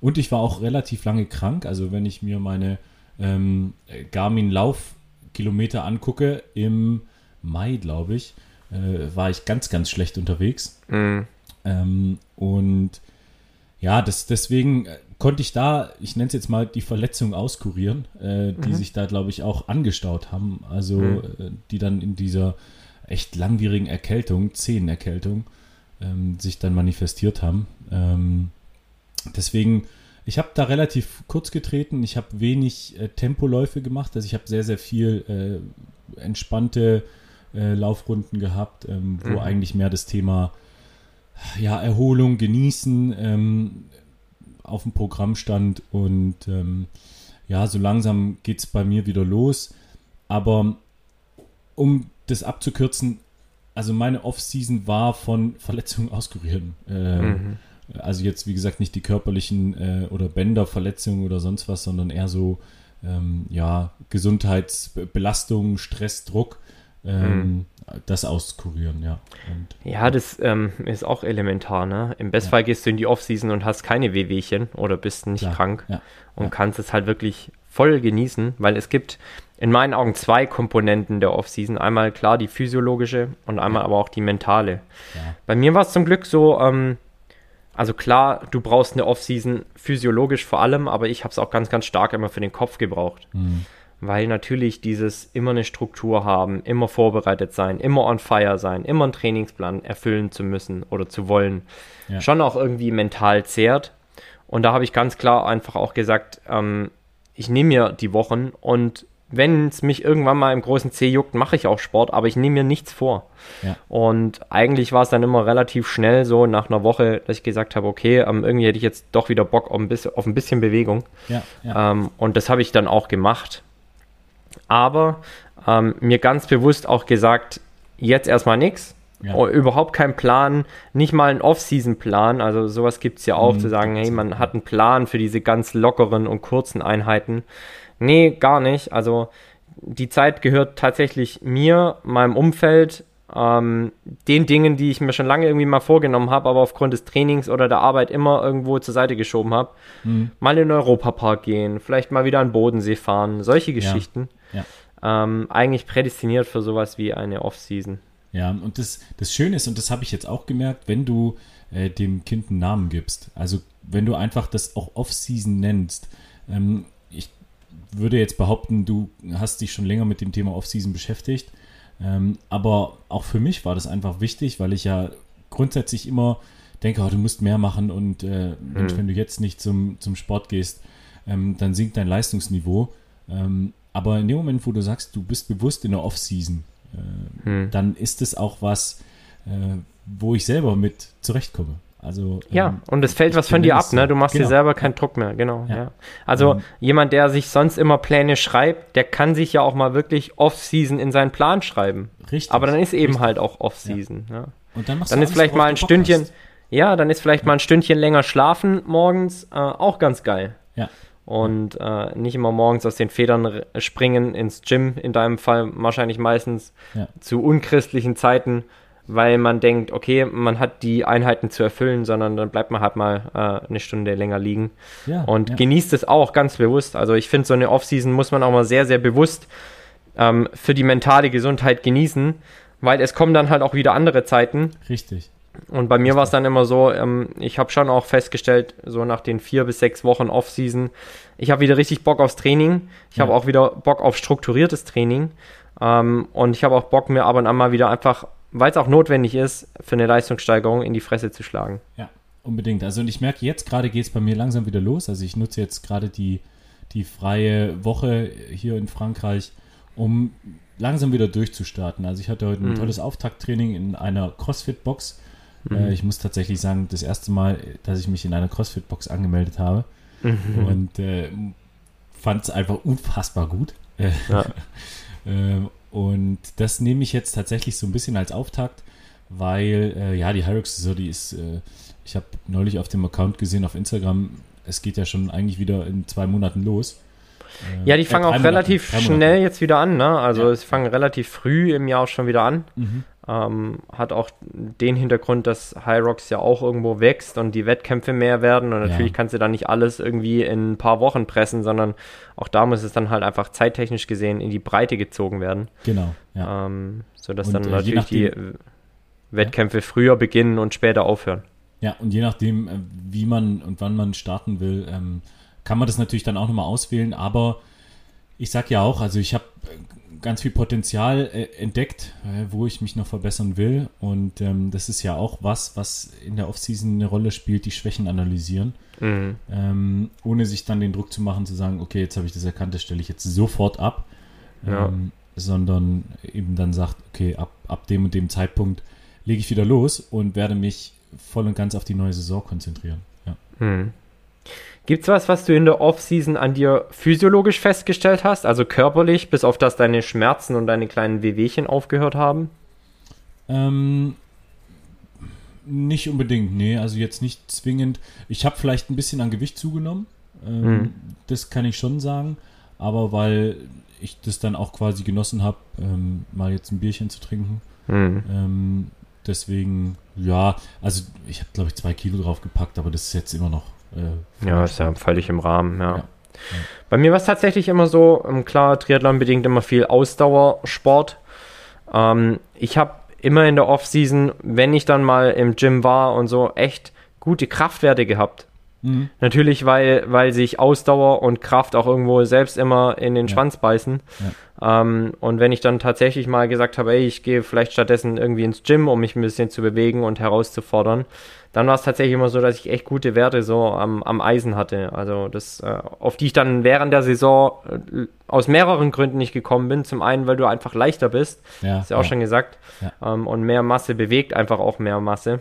Und ich war auch relativ lange krank. Also wenn ich mir meine ähm, Garmin Laufkilometer angucke, im Mai, glaube ich, äh, war ich ganz, ganz schlecht unterwegs. Mhm. Ähm, und ja, das, deswegen äh, konnte ich da, ich nenne es jetzt mal, die Verletzungen auskurieren, äh, die mhm. sich da, glaube ich, auch angestaut haben. Also, mhm. äh, die dann in dieser echt langwierigen Erkältung, Zehenerkältung, ähm, sich dann manifestiert haben. Ähm, deswegen, ich habe da relativ kurz getreten. Ich habe wenig äh, Tempoläufe gemacht. Also, ich habe sehr, sehr viel äh, entspannte äh, Laufrunden gehabt, ähm, wo mhm. eigentlich mehr das Thema ja, Erholung, Genießen ähm, auf dem Programm stand. Und ähm, ja, so langsam geht es bei mir wieder los. Aber um das abzukürzen, also meine Off-Season war von Verletzungen auskuriert. Äh, mhm. Also jetzt, wie gesagt, nicht die körperlichen äh, oder Bänderverletzungen oder sonst was, sondern eher so, ähm, ja, Gesundheitsbelastung, Stress, Druck ähm, mhm. das auskurieren, ja. Und, ja, das ähm, ist auch elementar, ne? Im Bestfall ja. gehst du in die Offseason und hast keine Wehwehchen oder bist nicht Klar. krank ja. und ja. kannst es halt wirklich voll genießen, weil es gibt in meinen Augen zwei Komponenten der Offseason. Einmal klar die physiologische und einmal aber auch die mentale. Bei mir war es zum Glück so, ähm, also klar, du brauchst eine Offseason physiologisch vor allem, aber ich habe es auch ganz, ganz stark immer für den Kopf gebraucht. Mhm weil natürlich dieses immer eine Struktur haben, immer vorbereitet sein, immer on fire sein, immer einen Trainingsplan erfüllen zu müssen oder zu wollen, ja. schon auch irgendwie mental zehrt. Und da habe ich ganz klar einfach auch gesagt, ähm, ich nehme mir die Wochen und wenn es mich irgendwann mal im großen C juckt, mache ich auch Sport, aber ich nehme mir nichts vor. Ja. Und eigentlich war es dann immer relativ schnell so nach einer Woche, dass ich gesagt habe, okay, ähm, irgendwie hätte ich jetzt doch wieder Bock auf ein bisschen, auf ein bisschen Bewegung. Ja, ja. Ähm, und das habe ich dann auch gemacht. Aber ähm, mir ganz bewusst auch gesagt, jetzt erstmal nichts. Ja. Oh, Überhaupt kein Plan, nicht mal ein Off-Season-Plan. Also sowas gibt es ja auch, Mhm, zu sagen, hey, man hat einen Plan für diese ganz lockeren und kurzen Einheiten. Nee, gar nicht. Also die Zeit gehört tatsächlich mir, meinem Umfeld, ähm, den Dingen, die ich mir schon lange irgendwie mal vorgenommen habe, aber aufgrund des Trainings oder der Arbeit immer irgendwo zur Seite geschoben habe. Mhm. Mal in den Europapark gehen, vielleicht mal wieder an den Bodensee fahren, solche Geschichten. Ja. Ähm, eigentlich prädestiniert für sowas wie eine Off-Season. Ja, und das, das Schöne ist, und das habe ich jetzt auch gemerkt, wenn du äh, dem Kind einen Namen gibst, also wenn du einfach das auch Off-Season nennst, ähm, ich würde jetzt behaupten, du hast dich schon länger mit dem Thema Off-Season beschäftigt, ähm, aber auch für mich war das einfach wichtig, weil ich ja grundsätzlich immer denke, oh, du musst mehr machen und äh, Mensch, Hm. wenn du jetzt nicht zum, zum Sport gehst, ähm, dann sinkt dein Leistungsniveau. Ähm, aber in dem Moment, wo du sagst, du bist bewusst in der Off-Season, äh, Hm. dann ist es auch was, äh, wo ich selber mit zurechtkomme. Also Ja, ähm, und es fällt was von dir ab, ne? Du machst dir Genau. selber keinen Druck mehr, genau. Ja. Ja. Also Ähm, jemand, der sich sonst immer Pläne schreibt, der kann sich ja auch mal wirklich Off-Season in seinen Plan schreiben. Richtig. Aber dann ist eben richtig. halt auch Off-Season. Ja. Und dann, machst Dann du ist vielleicht mal ein Stündchen, hast. ja, dann ist vielleicht mal ein Stündchen länger schlafen morgens äh, auch ganz geil. Ja, Und äh, nicht immer morgens aus den Federn springen ins Gym, in deinem Fall wahrscheinlich meistens Ja. zu unchristlichen Zeiten, weil man denkt, okay, man hat die Einheiten zu erfüllen, sondern dann bleibt man halt mal äh, eine Stunde länger liegen ja. und ja. genießt es auch ganz bewusst. Also ich finde, so eine Off-Season muss man auch mal sehr, sehr bewusst ähm, für die mentale Gesundheit genießen, weil es kommen dann halt auch wieder andere Zeiten, Richtig. Und bei mir war es dann immer so, ähm, ich habe schon auch festgestellt, so nach den vier bis sechs Wochen Off-Season, ich habe wieder richtig Bock aufs Training. Ich habe Ja. auch wieder Bock auf strukturiertes Training. Ähm, und ich habe auch Bock, mir ab und an mal wieder einfach, weil es auch notwendig ist, für eine Leistungssteigerung in die Fresse zu schlagen. Ja, unbedingt. Also und ich merke, jetzt gerade geht es bei mir langsam wieder los. Also ich nutze jetzt gerade die, die freie Woche hier in Frankreich, um langsam wieder durchzustarten. Also ich hatte heute ein Mhm. tolles Auftakttraining in einer CrossFit-Box. Äh, ich muss tatsächlich sagen, das erste Mal, dass ich mich in einer CrossFit-Box angemeldet habe Mhm. und äh, fand es einfach unfassbar gut. Ja. [LAUGHS] ähm, und das nehme ich jetzt tatsächlich so ein bisschen als Auftakt, weil äh, ja, die Hyrox Saison, die ist, äh, ich habe neulich auf dem Account gesehen auf Instagram, es geht ja schon eigentlich wieder in zwei Monaten los. Äh, Ja, die äh, fangen auch Monaten, relativ schnell jetzt wieder an, ne? Also Ja. es fangen relativ früh im Jahr auch schon wieder an. Mhm. Ähm, hat auch den Hintergrund, dass High Rocks ja auch irgendwo wächst und die Wettkämpfe mehr werden. Und Ja. natürlich kannst du da nicht alles irgendwie in ein paar Wochen pressen, sondern auch da muss es dann halt einfach zeittechnisch gesehen in die Breite gezogen werden. Genau, ja. Ähm, sodass Und, dann äh, natürlich die nachdem- äh, Wettkämpfe früher beginnen und später aufhören. Ja, und je nachdem, äh, wie man und wann man starten will, ähm, kann man das natürlich dann auch nochmal auswählen. Aber ich sag ja auch, also ich habe ganz viel Potenzial äh, entdeckt, äh, wo ich mich noch verbessern will. Und ähm, das ist ja auch was, was in der Offseason eine Rolle spielt, die Schwächen analysieren, Mhm. ähm, ohne sich dann den Druck zu machen, zu sagen, okay, jetzt habe ich das erkannt, das stelle ich jetzt sofort ab. Ja. Ähm, sondern eben dann sagt, okay, ab, ab dem und dem Zeitpunkt lege ich wieder los und werde mich voll und ganz auf die neue Saison konzentrieren. Ja. Mhm. Gibt's was, was du in der Off-Season an dir physiologisch festgestellt hast, also körperlich, bis auf das deine Schmerzen und deine kleinen Wehwehchen aufgehört haben? Ähm, nicht unbedingt, nee, also jetzt nicht zwingend. Ich habe vielleicht ein bisschen an Gewicht zugenommen, ähm, Mhm. das kann ich schon sagen, aber weil ich das dann auch quasi genossen habe, ähm, mal jetzt ein Bierchen zu trinken. Mhm. Ähm, deswegen, ja, also ich habe glaube ich zwei Kilo drauf gepackt, aber das ist jetzt immer noch. Äh, Ja, ist ja völlig im Rahmen, ja. Ja. Bei mir war es tatsächlich immer so, klar, Triathlon bedingt immer viel Ausdauersport. Ähm, ich habe immer in der Off-Season, wenn ich dann mal im Gym war und so, echt gute Kraftwerte gehabt. Mhm. Natürlich, weil, weil sich Ausdauer und Kraft auch irgendwo selbst immer in den ja. Schwanz beißen. Ja. Ähm, und wenn ich dann tatsächlich mal gesagt habe, ey, ich gehe vielleicht stattdessen irgendwie ins Gym, um mich ein bisschen zu bewegen und herauszufordern, dann war es tatsächlich immer so, dass ich echt gute Werte so am, am Eisen hatte. Also das, äh, auf die ich dann während der Saison äh, aus mehreren Gründen nicht gekommen bin. Zum einen, weil du einfach leichter bist, ja, hast du ja auch schon gesagt. Ähm, und mehr Masse bewegt einfach auch mehr Masse.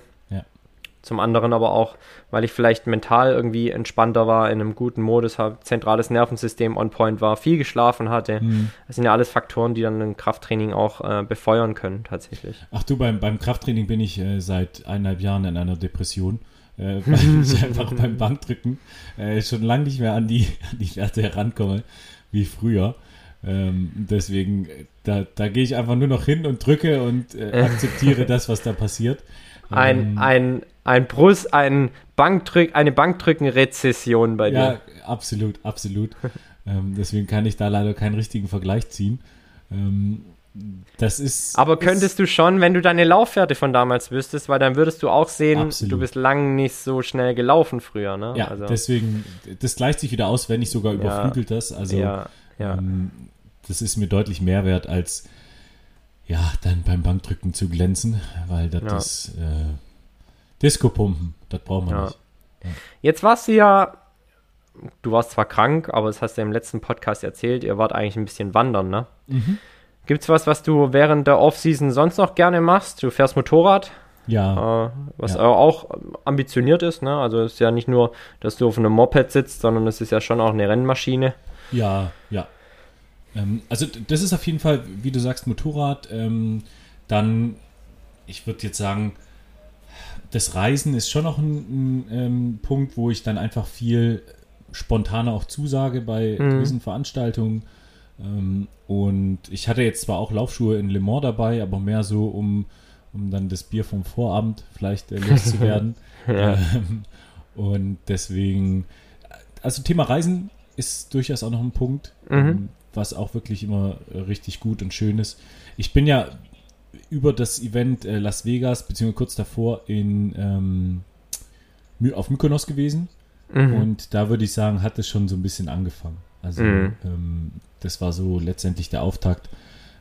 Zum anderen aber auch, weil ich vielleicht mental irgendwie entspannter war, in einem guten Modus habe, zentrales Nervensystem on point war, viel geschlafen hatte. Mhm. Das sind ja alles Faktoren, die dann ein Krafttraining auch äh, befeuern können, tatsächlich. Ach du, beim, beim Krafttraining bin ich äh, seit eineinhalb Jahren in einer Depression. Äh, [LAUGHS] weil ich einfach [LAUGHS] beim Bankdrücken äh, schon lange nicht mehr an die, an die Werte herankomme wie früher. Ähm, deswegen, äh, da, da gehe ich einfach nur noch hin und drücke und äh, [LAUGHS] akzeptiere das, was da passiert. Ein, ähm, ein, ein Brust, ein Bankdrück, eine Bankdrücken-Rezession bei dir. Ja, absolut, absolut. [LAUGHS] ähm, deswegen kann ich da leider keinen richtigen Vergleich ziehen. Ähm, das ist. Aber könntest ist, du schon, wenn du deine Laufwerte von damals wüsstest, weil dann würdest du auch sehen, absolut. du bist lang nicht so schnell gelaufen früher, ne? Ja, also. deswegen, das gleicht sich wieder aus, wenn nicht sogar überflügelt ja, das. Also, ja, ja. Ähm, das ist mir deutlich mehr wert, als ja, dann beim Bankdrücken zu glänzen, weil das ist. Äh, Disco-Pumpen, das brauchen wir ja. nicht. Ja. Jetzt warst du ja, du warst zwar krank, aber das hast du im letzten Podcast erzählt, ihr wart eigentlich ein bisschen wandern, ne? Mhm. Gibt's was, was du während der Offseason sonst noch gerne machst? Du fährst Motorrad? Ja. Äh, was ja. auch ambitioniert ist, ne? Also es ist ja nicht nur, dass du auf einem Moped sitzt, sondern es ist ja schon auch eine Rennmaschine. Ja, ja. Ähm, also das ist auf jeden Fall, wie du sagst, Motorrad. Ähm, dann, ich würde jetzt sagen, das Reisen ist schon noch ein, ein ähm, Punkt, wo ich dann einfach viel spontaner auch zusage bei mhm. diesen Veranstaltungen. Ähm, und ich hatte jetzt zwar auch Laufschuhe in Le Mans dabei, aber mehr so, um, um dann das Bier vom Vorabend vielleicht äh, loszuwerden. [LAUGHS] ja. ähm, und deswegen, also Thema Reisen ist durchaus auch noch ein Punkt, mhm. Ähm, was auch wirklich immer richtig gut und schön ist. Ich bin ja über das Event äh, Las Vegas, beziehungsweise kurz davor in ähm, auf Mykonos gewesen. Mhm. Und da würde ich sagen, hat es schon so ein bisschen angefangen. Also mhm. ähm, das war so letztendlich der Auftakt,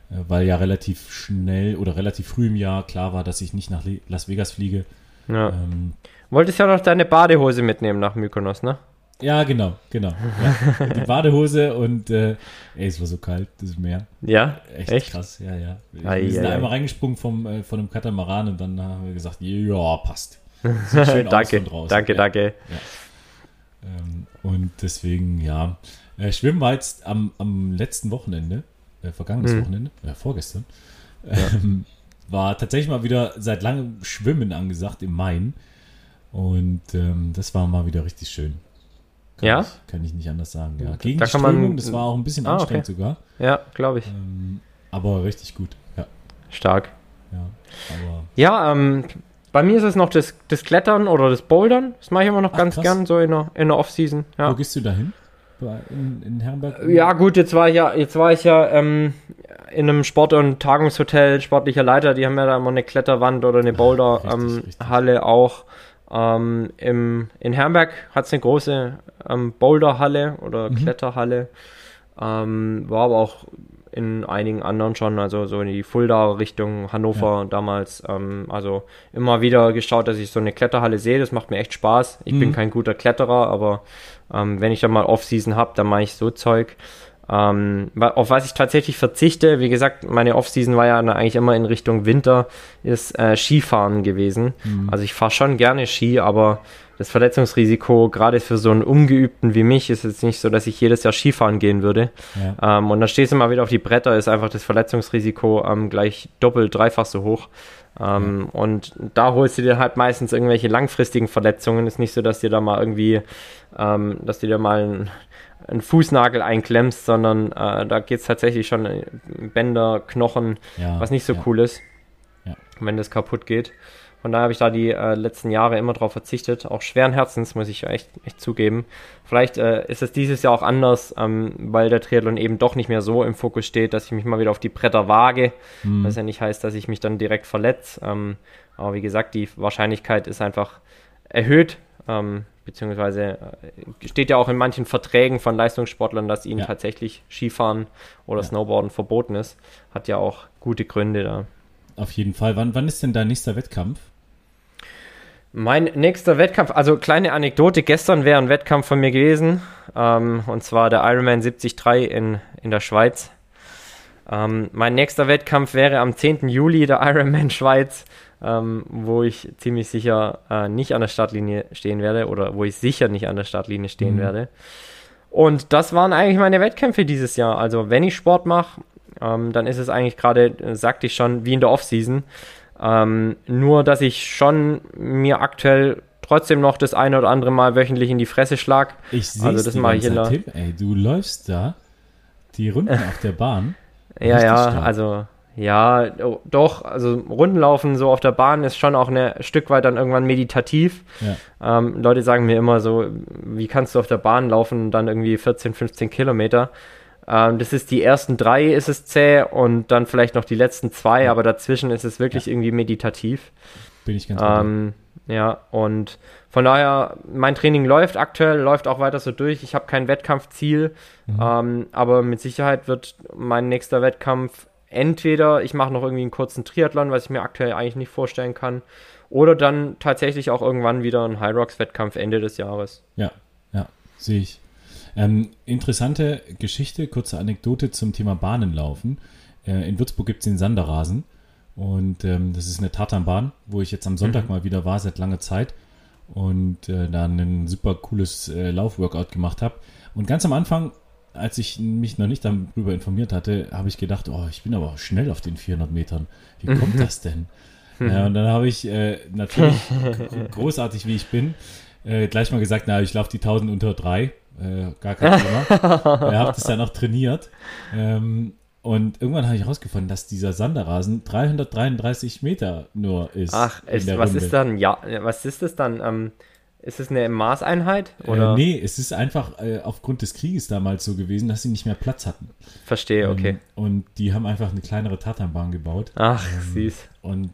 äh, weil ja relativ schnell oder relativ früh im Jahr klar war, dass ich nicht nach Las Vegas fliege. Ja. Ähm, Wolltest ja noch deine Badehose mitnehmen nach Mykonos, ne? Ja, genau, genau. Ja. [LAUGHS] Die Badehose und äh, ey, es war so kalt, das Meer. Ja, echt, echt? krass, ja, ja. Wir ai, sind ai, einmal ai. reingesprungen vom, äh, von einem Katamaran und dann haben wir gesagt, ja, passt. [LAUGHS] Sieht danke, danke, ja. danke. Ja. Ähm, und deswegen, ja. Äh, Schwimmen war jetzt am, am letzten Wochenende, äh, vergangenes hm. Wochenende, äh, vorgestern, ähm, war tatsächlich mal wieder seit langem Schwimmen angesagt im Main. Und ähm, das war mal wieder richtig schön. Kann ja? Ich, kann ich nicht anders sagen. Ja. Gegen da kann Strömung, man, das war auch ein bisschen ah, anstrengend okay. sogar. Ja, glaube ich. Ähm, aber richtig gut, ja. Stark. Ja, ja ähm, bei mir ist es noch das, das Klettern oder das Bouldern. Das mache ich immer noch Ach, ganz krass. gern, so in der, in der Off-Season. Ja. Wo gehst du dahin? In, in Herrenberg? Ja, gut, jetzt war ich ja, jetzt war ich ja ähm, in einem Sport- und Tagungshotel, sportlicher Leiter, die haben ja da immer eine Kletterwand oder eine Boulderhalle ähm, auch. Ähm, im, in Herrenberg hat es eine große ähm, Boulderhalle oder mhm. Kletterhalle. Ähm, war aber auch in einigen anderen schon, also so in die Fulda Richtung Hannover ja. damals. Ähm, also immer wieder geschaut, dass ich so eine Kletterhalle sehe. Das macht mir echt Spaß. Ich mhm. bin kein guter Kletterer, aber ähm, wenn ich dann mal Off-Season habe, dann mache ich so Zeug. Ähm, auf was ich tatsächlich verzichte, wie gesagt, meine Offseason war ja eigentlich immer in Richtung Winter, ist äh, Skifahren gewesen. Mhm. Also ich fahre schon gerne Ski, aber das Verletzungsrisiko, gerade für so einen Ungeübten wie mich, ist jetzt nicht so, dass ich jedes Jahr Skifahren gehen würde. Ja. Ähm, und dann stehst du mal wieder auf die Bretter, ist einfach das Verletzungsrisiko ähm, gleich doppelt, dreifach so hoch. Ähm, ja. Und da holst du dir halt meistens irgendwelche langfristigen Verletzungen. Ist nicht so, dass dir da mal irgendwie, ähm, dass dir da mal ein einen Fußnagel einklemmst, sondern äh, da geht es tatsächlich schon Bänder, Knochen, ja, was nicht so ja. cool ist, ja. wenn das kaputt geht. Von daher habe ich da die äh, letzten Jahre immer drauf verzichtet, auch schweren Herzens, muss ich echt, echt zugeben. Vielleicht äh, ist es dieses Jahr auch anders, ähm, weil der Triathlon eben doch nicht mehr so im Fokus steht, dass ich mich mal wieder auf die Bretter wage, mhm. was ja nicht heißt, dass ich mich dann direkt verletze. Ähm, aber wie gesagt, die Wahrscheinlichkeit ist einfach erhöht, ähm, beziehungsweise äh, steht ja auch in manchen Verträgen von Leistungssportlern, dass ihnen Ja. tatsächlich Skifahren oder Ja. Snowboarden verboten ist. Hat ja auch gute Gründe da. Auf jeden Fall. Wann, wann ist denn dein nächster Wettkampf? Mein nächster Wettkampf, also kleine Anekdote, gestern wäre ein Wettkampf von mir gewesen, ähm, und zwar der Ironman 73 in, in der Schweiz. Ähm, mein nächster Wettkampf wäre am 10. Juli der Ironman Schweiz, ähm, wo ich ziemlich sicher äh, nicht an der Startlinie stehen werde oder wo ich sicher nicht an der Startlinie stehen Mhm. werde. Und das waren eigentlich meine Wettkämpfe dieses Jahr. Also wenn ich Sport mache, ähm, dann ist es eigentlich gerade, äh, sagte ich schon, wie in der Offseason. Ähm, nur, dass ich schon mir aktuell trotzdem noch das eine oder andere Mal wöchentlich in die Fresse schlag. Ich sehe Also das mache ich in Tim. Ey, du läufst da die Runden auf der Bahn. [LAUGHS] Ja, ja, stark. also ja, do- doch, also Rundenlaufen so auf der Bahn ist schon auch ein Stück weit dann irgendwann meditativ. Ja. Ähm, Leute sagen mir immer so, wie kannst du auf der Bahn laufen und dann irgendwie 14, 15 Kilometer? Ähm, das ist die ersten drei ist es zäh und dann vielleicht noch die letzten zwei, aber dazwischen ist es wirklich irgendwie meditativ. Bin ich ganz. Ähm, ja, und von daher, mein Training läuft aktuell, läuft auch weiter so durch. Ich habe kein Wettkampfziel, Mhm. ähm, aber mit Sicherheit wird mein nächster Wettkampf entweder, ich mache noch irgendwie einen kurzen Triathlon, was ich mir aktuell eigentlich nicht vorstellen kann, oder dann tatsächlich auch irgendwann wieder ein High Rocks Wettkampf Ende des Jahres. Ja, ja, sehe ich. Ähm, interessante Geschichte, kurze Anekdote zum Thema Bahnenlaufen. Äh, in Würzburg gibt es den Sanderrasen und ähm, das ist eine Tatanbahn, wo ich jetzt am Sonntag mal wieder war, seit langer Zeit und äh, da ein super cooles äh, Laufworkout gemacht habe. Und ganz am Anfang, als ich mich noch nicht darüber informiert hatte, habe ich gedacht, oh, ich bin aber schnell auf den 400 Metern. Wie [LAUGHS] kommt das denn? Ja, und dann habe ich äh, natürlich, großartig wie ich bin, äh, gleich mal gesagt, na, ich laufe die 1000 unter 3, äh, gar kein Thema. Ich habe das dann auch trainiert. Ähm, und irgendwann habe ich herausgefunden, dass dieser Sanderrasen 333 Meter nur ist. Ach, der was Runde. ist dann, ja, was ist das dann? Ähm, ist es eine Maßeinheit? Oder? Äh, nee, es ist einfach äh, aufgrund des Krieges damals so gewesen, dass sie nicht mehr Platz hatten. Verstehe, okay. Ähm, und die haben einfach eine kleinere Tatanbahn gebaut. Ach, ähm, süß. Und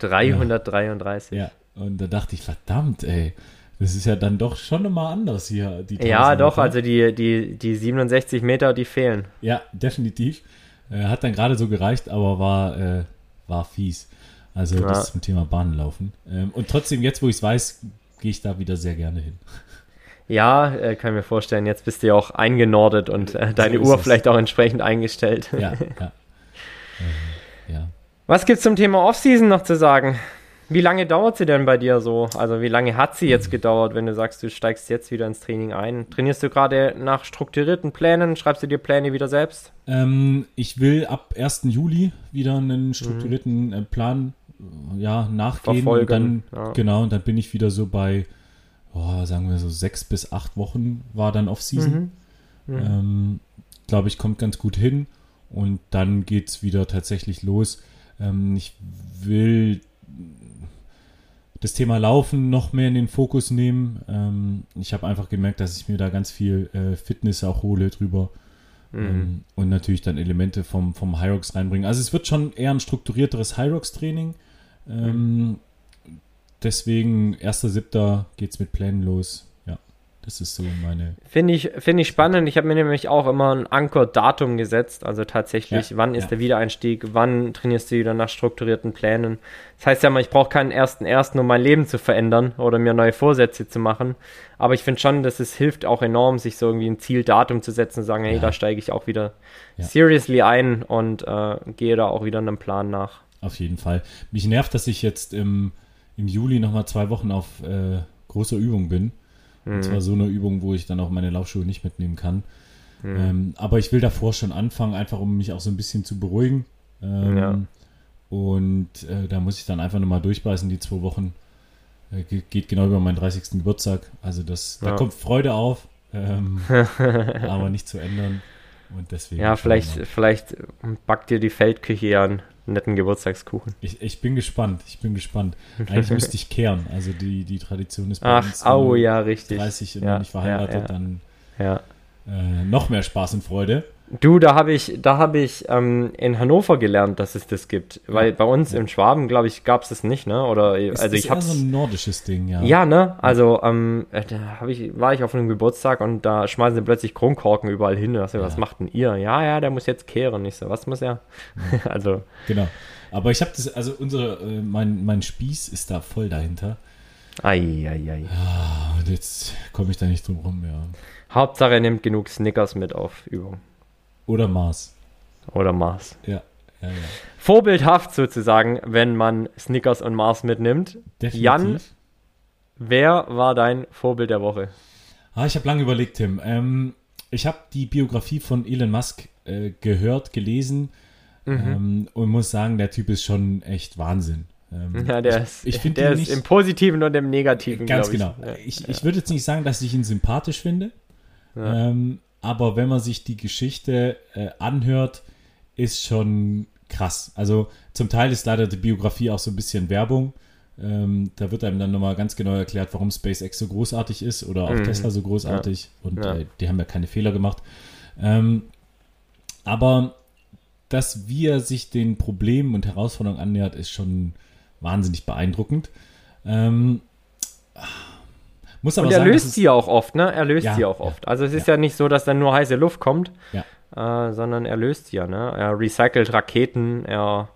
333. ja, und da dachte ich, verdammt, ey, das ist ja dann doch schon nochmal anders hier. Die Ja, 1000 doch, Meter. also die, die, die 67 Meter, die fehlen. Ja, definitiv. Äh, hat dann gerade so gereicht, aber war, äh, war fies. Also Ja. das zum Thema Bahnenlaufen. Ähm, und trotzdem, jetzt wo ich es weiß, gehe ich da wieder sehr gerne hin. Ja, äh, kann ich mir vorstellen, jetzt bist du ja auch eingenordet und äh, deine ist Uhr vielleicht auch entsprechend eingestellt. Ja, [LAUGHS] ja. ähm, ja. Was gibt's zum Thema Offseason noch zu sagen? Wie lange dauert sie denn bei dir so? Also wie lange hat sie jetzt gedauert, wenn du sagst, du steigst jetzt wieder ins Training ein? Trainierst du gerade nach strukturierten Plänen? Schreibst du dir Pläne wieder selbst? Ähm, ich will ab 1. Juli wieder einen strukturierten äh, Plan äh, ja, nachgehen. Verfolgen, Und dann, ja. Genau, und dann bin ich wieder so bei, oh, sagen wir so sechs bis acht Wochen war dann Off-Season. Mhm. Ähm, Glaube ich, kommt ganz gut hin. Und dann geht es wieder tatsächlich los. Ähm, ich will das Thema Laufen noch mehr in den Fokus nehmen. Ähm, ich habe einfach gemerkt, dass ich mir da ganz viel äh, Fitness auch hole drüber. Mhm. Ähm, und natürlich dann Elemente vom, vom Hyrox reinbringen. Also es wird schon eher ein strukturierteres Hyrox-Training. Ähm, deswegen 1.7. geht es mit Plänen los. Das ist so meine. Finde ich, finde ich spannend. Ich habe mir nämlich auch immer ein Anker-Datum gesetzt. Also tatsächlich, Ja, wann ist ja. der Wiedereinstieg? Wann trainierst du wieder nach strukturierten Plänen? Das heißt ja mal, ich brauche keinen ersten ersten, um mein Leben zu verändern oder mir neue Vorsätze zu machen. Aber ich finde schon, dass es hilft auch enorm, sich so irgendwie ein Zieldatum zu setzen und sagen, hey, Ja. da steige ich auch wieder seriously ein und äh, gehe da auch wieder einem Plan nach. Auf jeden Fall. Mich nervt, dass ich jetzt im, im Juli nochmal zwei Wochen auf äh, großer Übung bin. Und zwar so eine Übung, wo ich dann auch meine Laufschuhe nicht mitnehmen kann. Ähm, aber ich will davor schon anfangen, einfach um mich auch so ein bisschen zu beruhigen. Ähm, Ja. Und äh, da muss ich dann einfach nochmal durchbeißen, die zwei Wochen. Äh, ge- geht genau über meinen 30. Geburtstag. Also das, da Ja. kommt Freude auf, ähm, [LAUGHS] aber nicht zu ändern. Und deswegen. Ja, vielleicht, vielleicht backt dir die Feldküche einen netten Geburtstagskuchen. Ich, ich bin gespannt, ich bin gespannt. Eigentlich [LAUGHS] müsste ich kehren. Also die, die Tradition ist bei Ach, uns au, wenn du ja, richtig. 30 und Ja, nicht verheiratet, ja, ja. dann Ja. äh, noch mehr Spaß und Freude. Du, da habe ich, da habe ich ähm, in Hannover gelernt, dass es das gibt. Weil bei uns im Schwaben, glaube ich, gab es das nicht, ne? Oder Ist, also ist ich habe so ein nordisches Ding, ja. Ja, ne? Also, ähm, äh, da hab ich, war ich auf einem Geburtstag und da schmeißen sie plötzlich Kronkorken überall hin. Und ich so, Was Ja. macht denn ihr? Ja, ja, der muss jetzt kehren. Ich so, was muss er? [LAUGHS] also, Genau. Aber ich habe das, also unsere, äh, mein, mein Spieß ist da voll dahinter. ei, ei, ei. Und jetzt komme ich da nicht drum rum, ja. Hauptsache, er nimmt genug Snickers mit auf Übung. Oder Mars. Oder Mars. Ja, ja, ja. Vorbildhaft sozusagen, wenn man Snickers und Mars mitnimmt. Definitiv. Jan, wer war dein Vorbild der Woche? Ah, ich habe lange überlegt, Tim. Ähm, ich habe die Biografie von Elon Musk äh, gehört, gelesen Mhm. ähm, und muss sagen, der Typ ist schon echt Wahnsinn. Ähm, [LAUGHS] Ja, der ist, ich find der ist nicht- im Positiven und im Negativen, Ganz genau. ich. Ja. Ich, ich würde jetzt nicht sagen, dass ich ihn sympathisch finde, ähm, aber wenn man sich die Geschichte äh, anhört, ist schon krass. Also zum Teil ist leider die Biografie auch so ein bisschen Werbung. Ähm, da wird einem dann nochmal ganz genau erklärt, warum SpaceX so großartig ist oder auch Mhm. Tesla so großartig. Und Ja. äh, die haben ja keine Fehler gemacht. Ähm, aber dass wie er sich den Problemen und Herausforderungen annähert, ist schon wahnsinnig beeindruckend. Ähm, muss aber Und er sagen, löst sie ja auch oft, ne? Er löst Ja, sie auch ja, oft. Also es ist ja. nicht so, dass dann nur heiße Luft kommt, Ja. äh, sondern er löst sie ja, ne? Er recycelt Raketen, er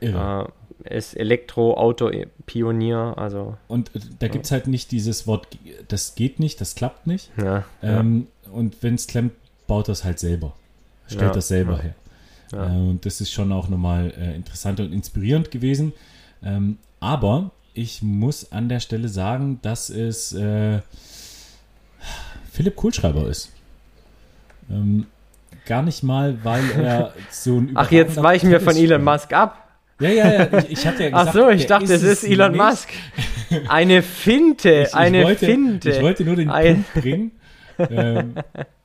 äh, ist Elektro-Auto-Pionier, also Und äh, da gibt es halt nicht dieses Wort, das geht nicht, das klappt nicht. ja. Ähm, Und wenn es klemmt, baut das halt selber. Stellt Ja, das selber ja. her. Ja. Äh, und das ist schon auch nochmal äh, interessant und inspirierend gewesen. Ähm, aber ich muss an der Stelle sagen, dass es äh, Philipp Kohlschreiber ist. Ähm, gar nicht mal, weil er [LAUGHS] so ein Ach, jetzt weichen wir von Elon Musk ab. Ja, ja, ja. Ich, ich hatte ja [LAUGHS] gesagt, Ach so, ich der dachte, es ist Elon nicht. Musk. Eine Finte, Ich, ich eine wollte, Finte. Ich wollte nur den Ein- Punkt bringen, ähm,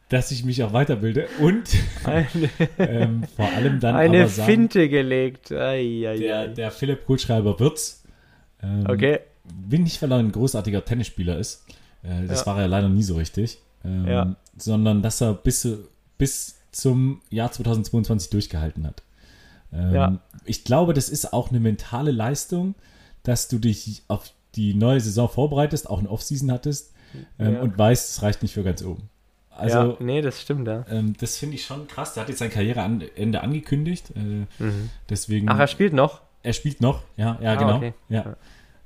dass ich mich auch weiterbilde und [LAUGHS] ähm, vor allem dann eine aber sagen, Finte gelegt. Ei, ei, der, ei. der Philipp Kohlschreiber wird's. Ähm, Okay. Bin nicht, weil er ein großartiger Tennisspieler ist. Äh, das Ja. war er leider nie so richtig. Ähm, Ja. Sondern, dass er bis, bis zum Jahr 2022 durchgehalten hat. Ähm, Ja. Ich glaube, das ist auch eine mentale Leistung, dass du dich auf die neue Saison vorbereitest, auch eine Offseason hattest ähm, Ja. und weißt, es reicht nicht für ganz oben. Also, ja, nee, das stimmt, ja. ähm, das finde ich schon krass. Der hat jetzt sein Karriereende angekündigt. Äh, Deswegen. Ach, er spielt noch? Er spielt noch, ja, ja, Ah, genau. okay. Ja.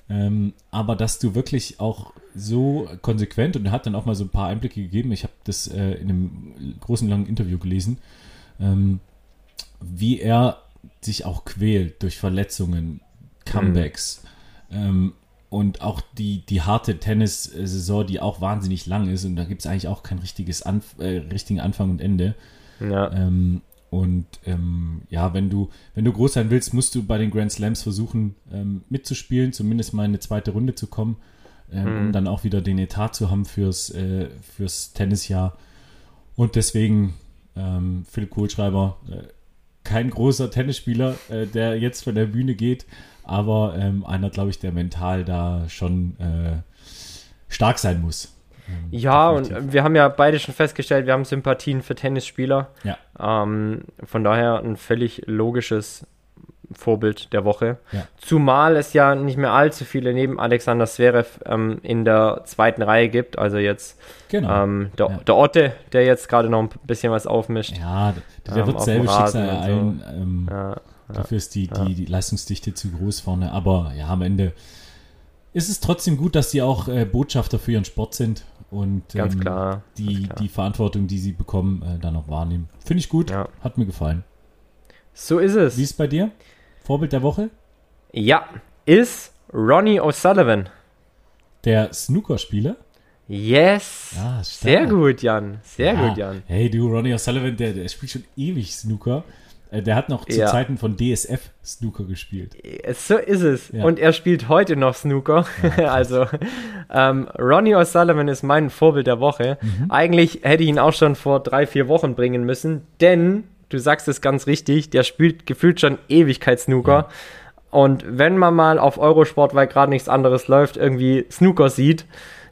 Ähm, aber dass du wirklich auch so konsequent und er hat dann auch mal so ein paar Einblicke gegeben. Ich habe das äh, in einem großen langen Interview gelesen, ähm, wie er sich auch quält durch Verletzungen, Comebacks ähm, und auch die, die harte Tennissaison, die auch wahnsinnig lang ist und da gibt es eigentlich auch kein richtiges Anf äh, richtigen Anfang und Ende. Ja. Ähm, und ähm, ja, wenn du, wenn du groß sein willst, musst du bei den Grand Slams versuchen, ähm, mitzuspielen, zumindest mal in eine zweite Runde zu kommen, ähm, um dann auch wieder den Etat zu haben fürs, äh, fürs Tennisjahr. Und deswegen, ähm, Philipp Kohlschreiber, äh, kein großer Tennisspieler, äh, der jetzt von der Bühne geht, aber ähm, einer, glaube ich, der mental da schon äh, stark sein muss. Ähm, Ja, definitiv. und wir haben ja beide schon festgestellt, wir haben Sympathien für Tennisspieler. Ja. Ähm, von daher ein völlig logisches Vorbild der Woche. Ja. Zumal es ja nicht mehr allzu viele neben Alexander Zverev ähm, in der zweiten Reihe gibt. Also jetzt Genau. ähm, der, Ja. der Otte, der jetzt gerade noch ein bisschen was aufmischt. Ja, der, der Ähm, wird selbe Schicksal und so. ereilen. Ähm, Ja, Dafür ist die, die, die Leistungsdichte zu groß vorne. Aber ja, am Ende ist es trotzdem gut, dass sie auch äh, Botschafter für ihren Sport sind und ähm, klar. die, klar. die Verantwortung, die sie bekommen, äh, dann auch wahrnehmen. Finde ich gut, Ja. hat mir gefallen. So ist es. Wie ist es bei dir? Vorbild der Woche? Ja, ist Ronnie O'Sullivan. Der Snookerspieler? Yes. Ah, stark. Sehr gut, Jan. Sehr Ja. gut, Jan. Hey, du, Ronnie O'Sullivan, der, der spielt schon ewig Snooker. Äh, Der hat noch zu Ja. Zeiten von DSF Snooker gespielt. So ist es. Ja. Und er spielt heute noch Snooker. [LAUGHS] also, ähm, Ronnie O'Sullivan ist mein Vorbild der Woche. Mhm. Eigentlich hätte ich ihn auch schon vor drei, vier Wochen bringen müssen, denn, du sagst es ganz richtig, der spielt gefühlt schon Ewigkeit Snooker. Und wenn man mal auf Eurosport, weil gerade nichts anderes läuft, irgendwie Snooker sieht,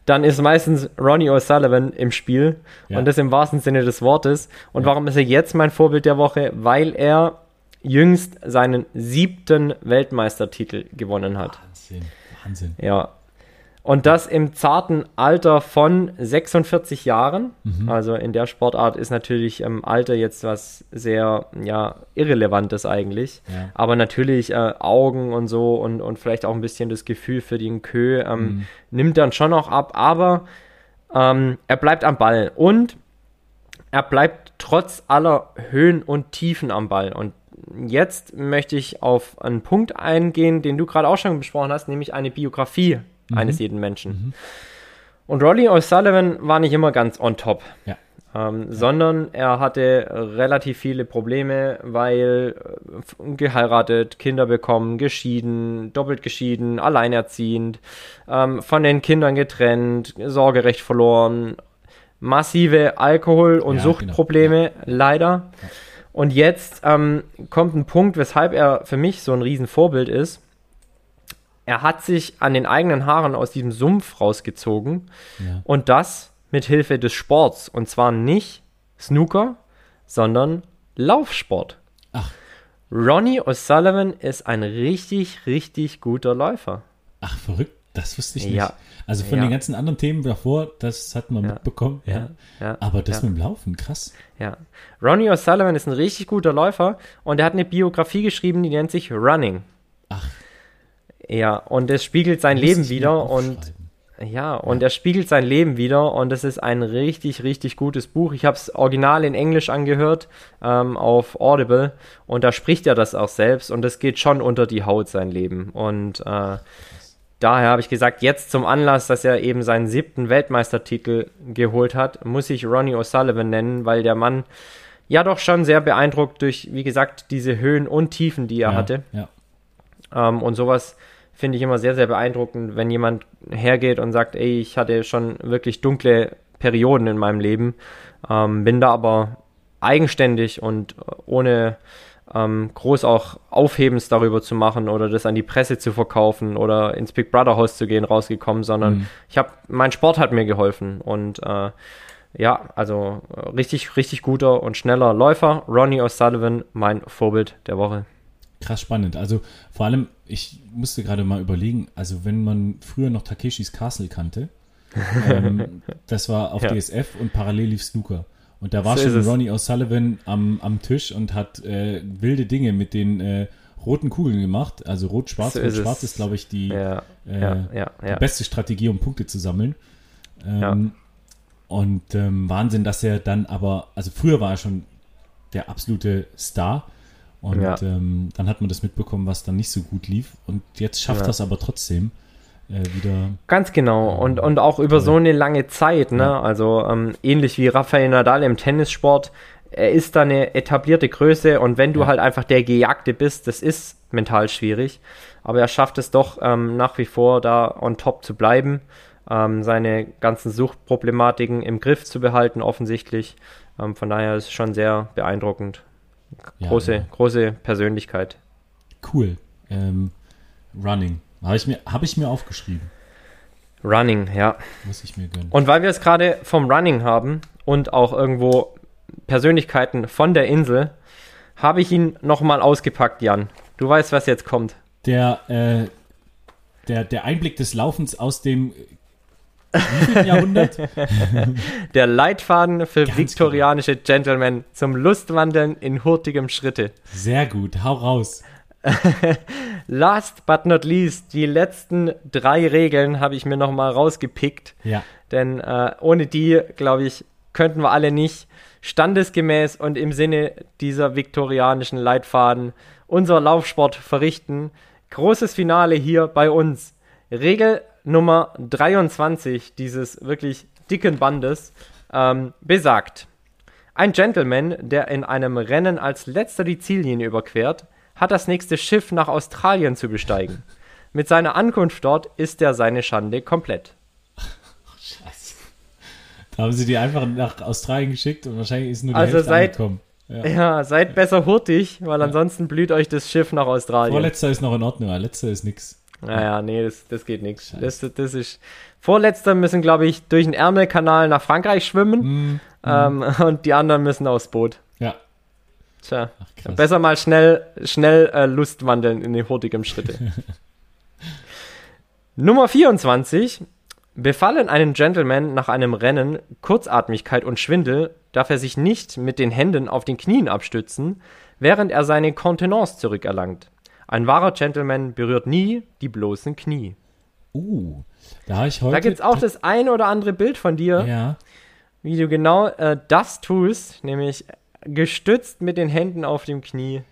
dann ist meistens Ronnie O'Sullivan im Spiel. Ja. Und das im wahrsten Sinne des Wortes. Und Ja. warum ist er jetzt mein Vorbild der Woche? Weil er jüngst seinen siebten Weltmeistertitel gewonnen hat. Wahnsinn, Wahnsinn. Ja. Und das im zarten Alter von 46 Jahren. Mhm. Also in der Sportart ist natürlich ähm, Alter jetzt was sehr ja, Irrelevantes eigentlich. Ja. Aber natürlich äh, Augen und so und, und vielleicht auch ein bisschen das Gefühl für den Kö ähm, Mhm. nimmt dann schon auch ab. Aber ähm, er bleibt am Ball. Und er bleibt trotz aller Höhen und Tiefen am Ball. Und jetzt möchte ich auf einen Punkt eingehen, den du gerade auch schon besprochen hast, nämlich eine Biografie eines jeden Menschen. Und Rolly O'Sullivan war nicht immer ganz on top, Ja. ähm, sondern er hatte relativ viele Probleme, weil äh, geheiratet, Kinder bekommen, geschieden, doppelt geschieden, alleinerziehend, ähm, von den Kindern getrennt, Sorgerecht verloren, massive Alkohol- und Ja, Suchtprobleme, leider. Und jetzt ähm, kommt ein Punkt, weshalb er für mich so ein Riesenvorbild ist. Er hat sich an den eigenen Haaren aus diesem Sumpf rausgezogen Ja. und das mit Hilfe des Sports. Und zwar nicht Snooker, sondern Laufsport. Ach. Ronnie O'Sullivan ist ein richtig, richtig guter Läufer. Ach, verrückt. Das wusste ich nicht. Ja. Also von Ja. den ganzen anderen Themen davor, das hat man Ja. mitbekommen. Ja. Aber das mit dem Laufen, krass. Ja. Ronnie O'Sullivan ist ein richtig guter Läufer und er hat eine Biografie geschrieben, die nennt sich Running. Ach, Ja, und es spiegelt sein Leben wieder und. Ja, und er spiegelt sein Leben wieder und es ist ein richtig, richtig gutes Buch. Ich habe es original in Englisch angehört ähm, auf Audible und da spricht er das auch selbst und es geht schon unter die Haut, sein Leben. Und äh, daher habe ich gesagt, jetzt zum Anlass, dass er eben seinen siebten Weltmeistertitel geholt hat, muss ich Ronnie O'Sullivan nennen, weil der Mann ja doch schon sehr beeindruckt durch, wie gesagt, diese Höhen und Tiefen, die er ja, hatte. Ja. Ähm, und sowas finde ich immer sehr, sehr beeindruckend, wenn jemand hergeht und sagt, ey, ich hatte schon wirklich dunkle Perioden in meinem Leben, ähm, bin da aber eigenständig und ohne ähm, groß auch Aufhebens darüber zu machen oder das an die Presse zu verkaufen oder ins Big Brother Haus zu gehen rausgekommen, sondern Mhm. ich habe, mein Sport hat mir geholfen und äh, ja, also richtig, richtig guter und schneller Läufer. Ronnie O'Sullivan, mein Vorbild der Woche. Krass spannend. Also vor allem, ich musste gerade mal überlegen, also wenn man früher noch Takeshis Castle kannte, [LAUGHS] ähm, das war auf Ja. DSF und parallel lief Snooker. Und da war So ist schon. Ronnie O'Sullivan am, am Tisch und hat äh, wilde Dinge mit den äh, roten Kugeln gemacht. Also rot-schwarz. So ist Rot-schwarz es. ist, glaube ich, die, Ja, äh, ja, die beste Strategie, um Punkte zu sammeln. Ähm. Und ähm, Wahnsinn, dass er dann aber, also früher war er schon der absolute Star. Und Ja. ähm, dann hat man das mitbekommen, was dann nicht so gut lief. Und jetzt schafft Ja. es aber trotzdem äh, wieder. Ganz genau. Und, und auch über so eine lange Zeit, ne? Ja. Also ähm, ähnlich wie Rafael Nadal im Tennissport. Er ist da eine etablierte Größe und wenn du halt einfach der Gejagte bist, das ist mental schwierig. Aber er schafft es doch ähm, nach wie vor da on top zu bleiben, ähm, seine ganzen Suchtproblematiken im Griff zu behalten, offensichtlich. Ähm, von daher ist es schon sehr beeindruckend. Ja, Große, ja. große Persönlichkeit. Cool. Ähm, Running. Habe ich, mir- hab ich mir aufgeschrieben. Running, ja. Muss ich mir gönnen. Und weil wir es gerade vom Running haben und auch irgendwo Persönlichkeiten von der Insel, habe ich ihn nochmal ausgepackt, Jan. Du weißt, was jetzt kommt. Der, äh, der, der Einblick des Laufens aus dem Jahrhundert? [LAUGHS] Der Leitfaden für Ganz viktorianische Gentlemen zum Lustwandeln in hurtigem Schritte. Sehr gut, hau raus. [LAUGHS] Last but not least, die letzten drei Regeln habe ich mir nochmal rausgepickt. Ja, Denn äh, ohne die, glaube ich, könnten wir alle nicht standesgemäß und im Sinne dieser viktorianischen Leitfaden unser Laufsport verrichten. Großes Finale hier bei uns. Regel Nummer 23 dieses wirklich dicken Bandes ähm, besagt, ein Gentleman, der in einem Rennen als letzter die Ziellinie überquert, hat das nächste Schiff nach Australien zu besteigen. Mit seiner Ankunft dort ist er seine Schande komplett. scheiße. Da haben sie die einfach nach Australien geschickt und wahrscheinlich ist nur die Also Hälfte seit- angekommen. Ja. Ja, seid besser hurtig, weil ansonsten blüht euch das Schiff nach Australien. Vorletzter ist noch in Ordnung, aber letzter ist nix. Naja, nee, das, das geht nichts. Das, das ist. Vorletzter müssen, glaube ich, durch den Ärmelkanal nach Frankreich schwimmen Hm, ähm, [LAUGHS] und die anderen müssen aufs Boot. ja. Tja, Ach, besser mal schnell, schnell äh, Lust wandeln in die hurtigem Schritte. [LAUGHS] Nummer 24. Befallen einen Gentleman nach einem Rennen Kurzatmigkeit und Schwindel, darf er sich nicht mit den Händen auf den Knien abstützen, während er seine Kontenance zurückerlangt. Ein wahrer Gentleman berührt nie die bloßen Knie. Uh, da habe ich heute. Da gibt es auch das ein oder andere Bild von dir, Ja, wie du genau äh, das tust, nämlich gestützt mit den Händen auf dem Knie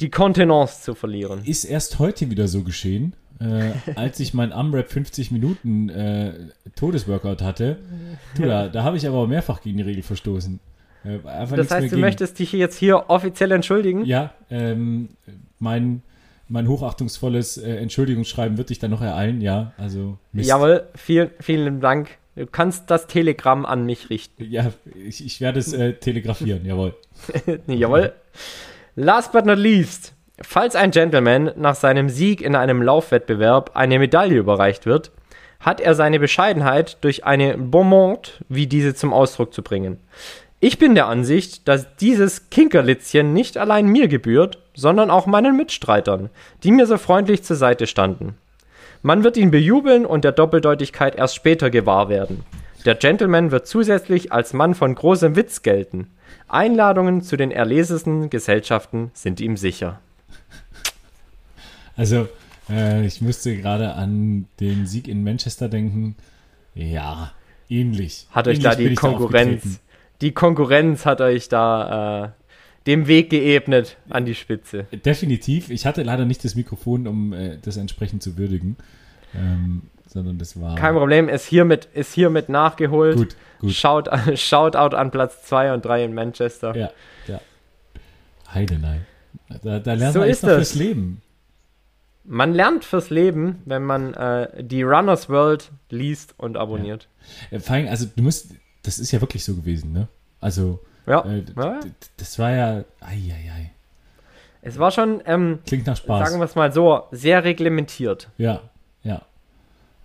die Kontenance zu verlieren. ist erst heute wieder so geschehen, äh, [LAUGHS] als ich mein AMRAP 50 Minuten äh, Todesworkout hatte. Du, da, da habe ich aber mehrfach gegen die Regel verstoßen. Äh, Das heißt, du ging. möchtest dich jetzt hier offiziell entschuldigen? Ja, ähm, mein, mein hochachtungsvolles äh, Entschuldigungsschreiben wird dich dann noch ereilen, ja. Also, Mist. Jawohl, vielen, vielen Dank. Du kannst das Telegramm an mich richten. Ja, ich, ich werde es äh, telegrafieren, [LAUGHS] jawohl. Jawohl. Last but not least. Falls ein Gentleman nach seinem Sieg in einem Laufwettbewerb eine Medaille überreicht wird, hat er seine Bescheidenheit durch eine Bonmont wie diese zum Ausdruck zu bringen. Ich bin der Ansicht, dass dieses Kinkerlitzchen nicht allein mir gebührt, sondern auch meinen Mitstreitern, die mir so freundlich zur Seite standen. Man wird ihn bejubeln und der Doppeldeutigkeit erst später gewahr werden. Der Gentleman wird zusätzlich als Mann von großem Witz gelten. Einladungen zu den erlesesten Gesellschaften sind ihm sicher. Also, äh, ich musste gerade an den Sieg in Manchester denken. Ja, ähnlich. Hat euch ähnlich da die Konkurrenz. Die Konkurrenz hat euch da äh, dem Weg geebnet an die Spitze. Definitiv. Ich hatte leider nicht das Mikrofon, um äh, das entsprechend zu würdigen. Ähm, sondern das war. Kein Problem, ist hiermit, ist hiermit nachgeholt. Gut, gut. Shout, [LAUGHS] Shoutout an Platz 2 und 3 in Manchester. Ja, ja. Heidenei. Da, da lernt So man ist fürs Leben. Man lernt fürs Leben, wenn man äh, die Runners World liest und abonniert. Äh, Vor allem, also du musst, das ist ja wirklich so gewesen, ne? Also, Ja. äh, ja. das war ja, ei. Es war schon, ähm, Klingt nach Spaß. sagen wir es mal so, sehr reglementiert. Ja, ja.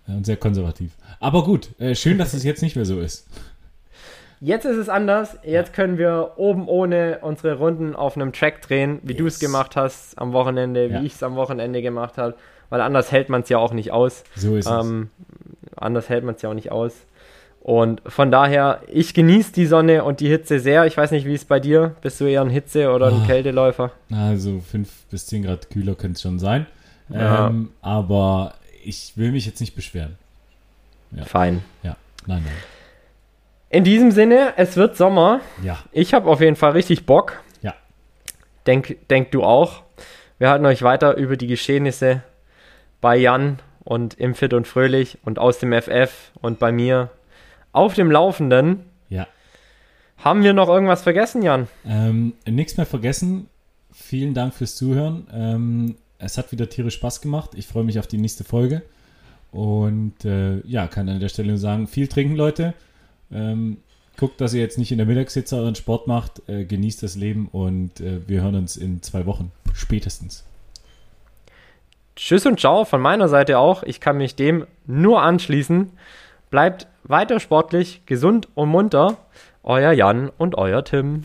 Ja, Und sehr konservativ. Aber gut, äh, schön, dass es jetzt nicht mehr so ist. Jetzt ist es anders. Jetzt können wir oben ohne unsere Runden auf einem Track drehen, wie du es Yes. gemacht hast am Wochenende, Ja. wie ich es am Wochenende gemacht habe. Weil anders hält man es ja auch nicht aus. So ist Ähm, anders hält man es ja auch nicht aus. Und von daher, ich genieße die Sonne und die Hitze sehr. Ich weiß nicht, wie es bei dir. Bist du eher ein Hitze- oder ein Ah. Kälteläufer? Also 5 bis 10 Grad kühler könnte es schon sein. Ja. Ähm, aber ich will mich jetzt nicht beschweren. Ja. Fein. Ja, nein, nein. In diesem Sinne, es wird Sommer. Ja, Ich habe auf jeden Fall richtig Bock. Ja. Denk, denk du auch. Wir halten euch weiter über die Geschehnisse bei Jan und im Fit und Fröhlich und aus dem FF und bei mir auf dem Laufenden. ja. Haben wir noch irgendwas vergessen, Jan? Ähm, nichts mehr vergessen. Vielen Dank fürs Zuhören. Ähm, es hat wieder tierisch Spaß gemacht. Ich freue mich auf die nächste Folge. Und äh, ja, kann an der Stelle nur sagen, viel trinken, Leute. Ähm, guckt, dass ihr jetzt nicht in der Mittagssitze euren Sport macht. Äh, genießt das Leben und äh, wir hören uns in zwei Wochen. Spätestens. Tschüss und ciao von meiner Seite auch. Ich kann mich dem nur anschließen. Bleibt weiter sportlich, gesund und munter. Euer Jan und euer Tim.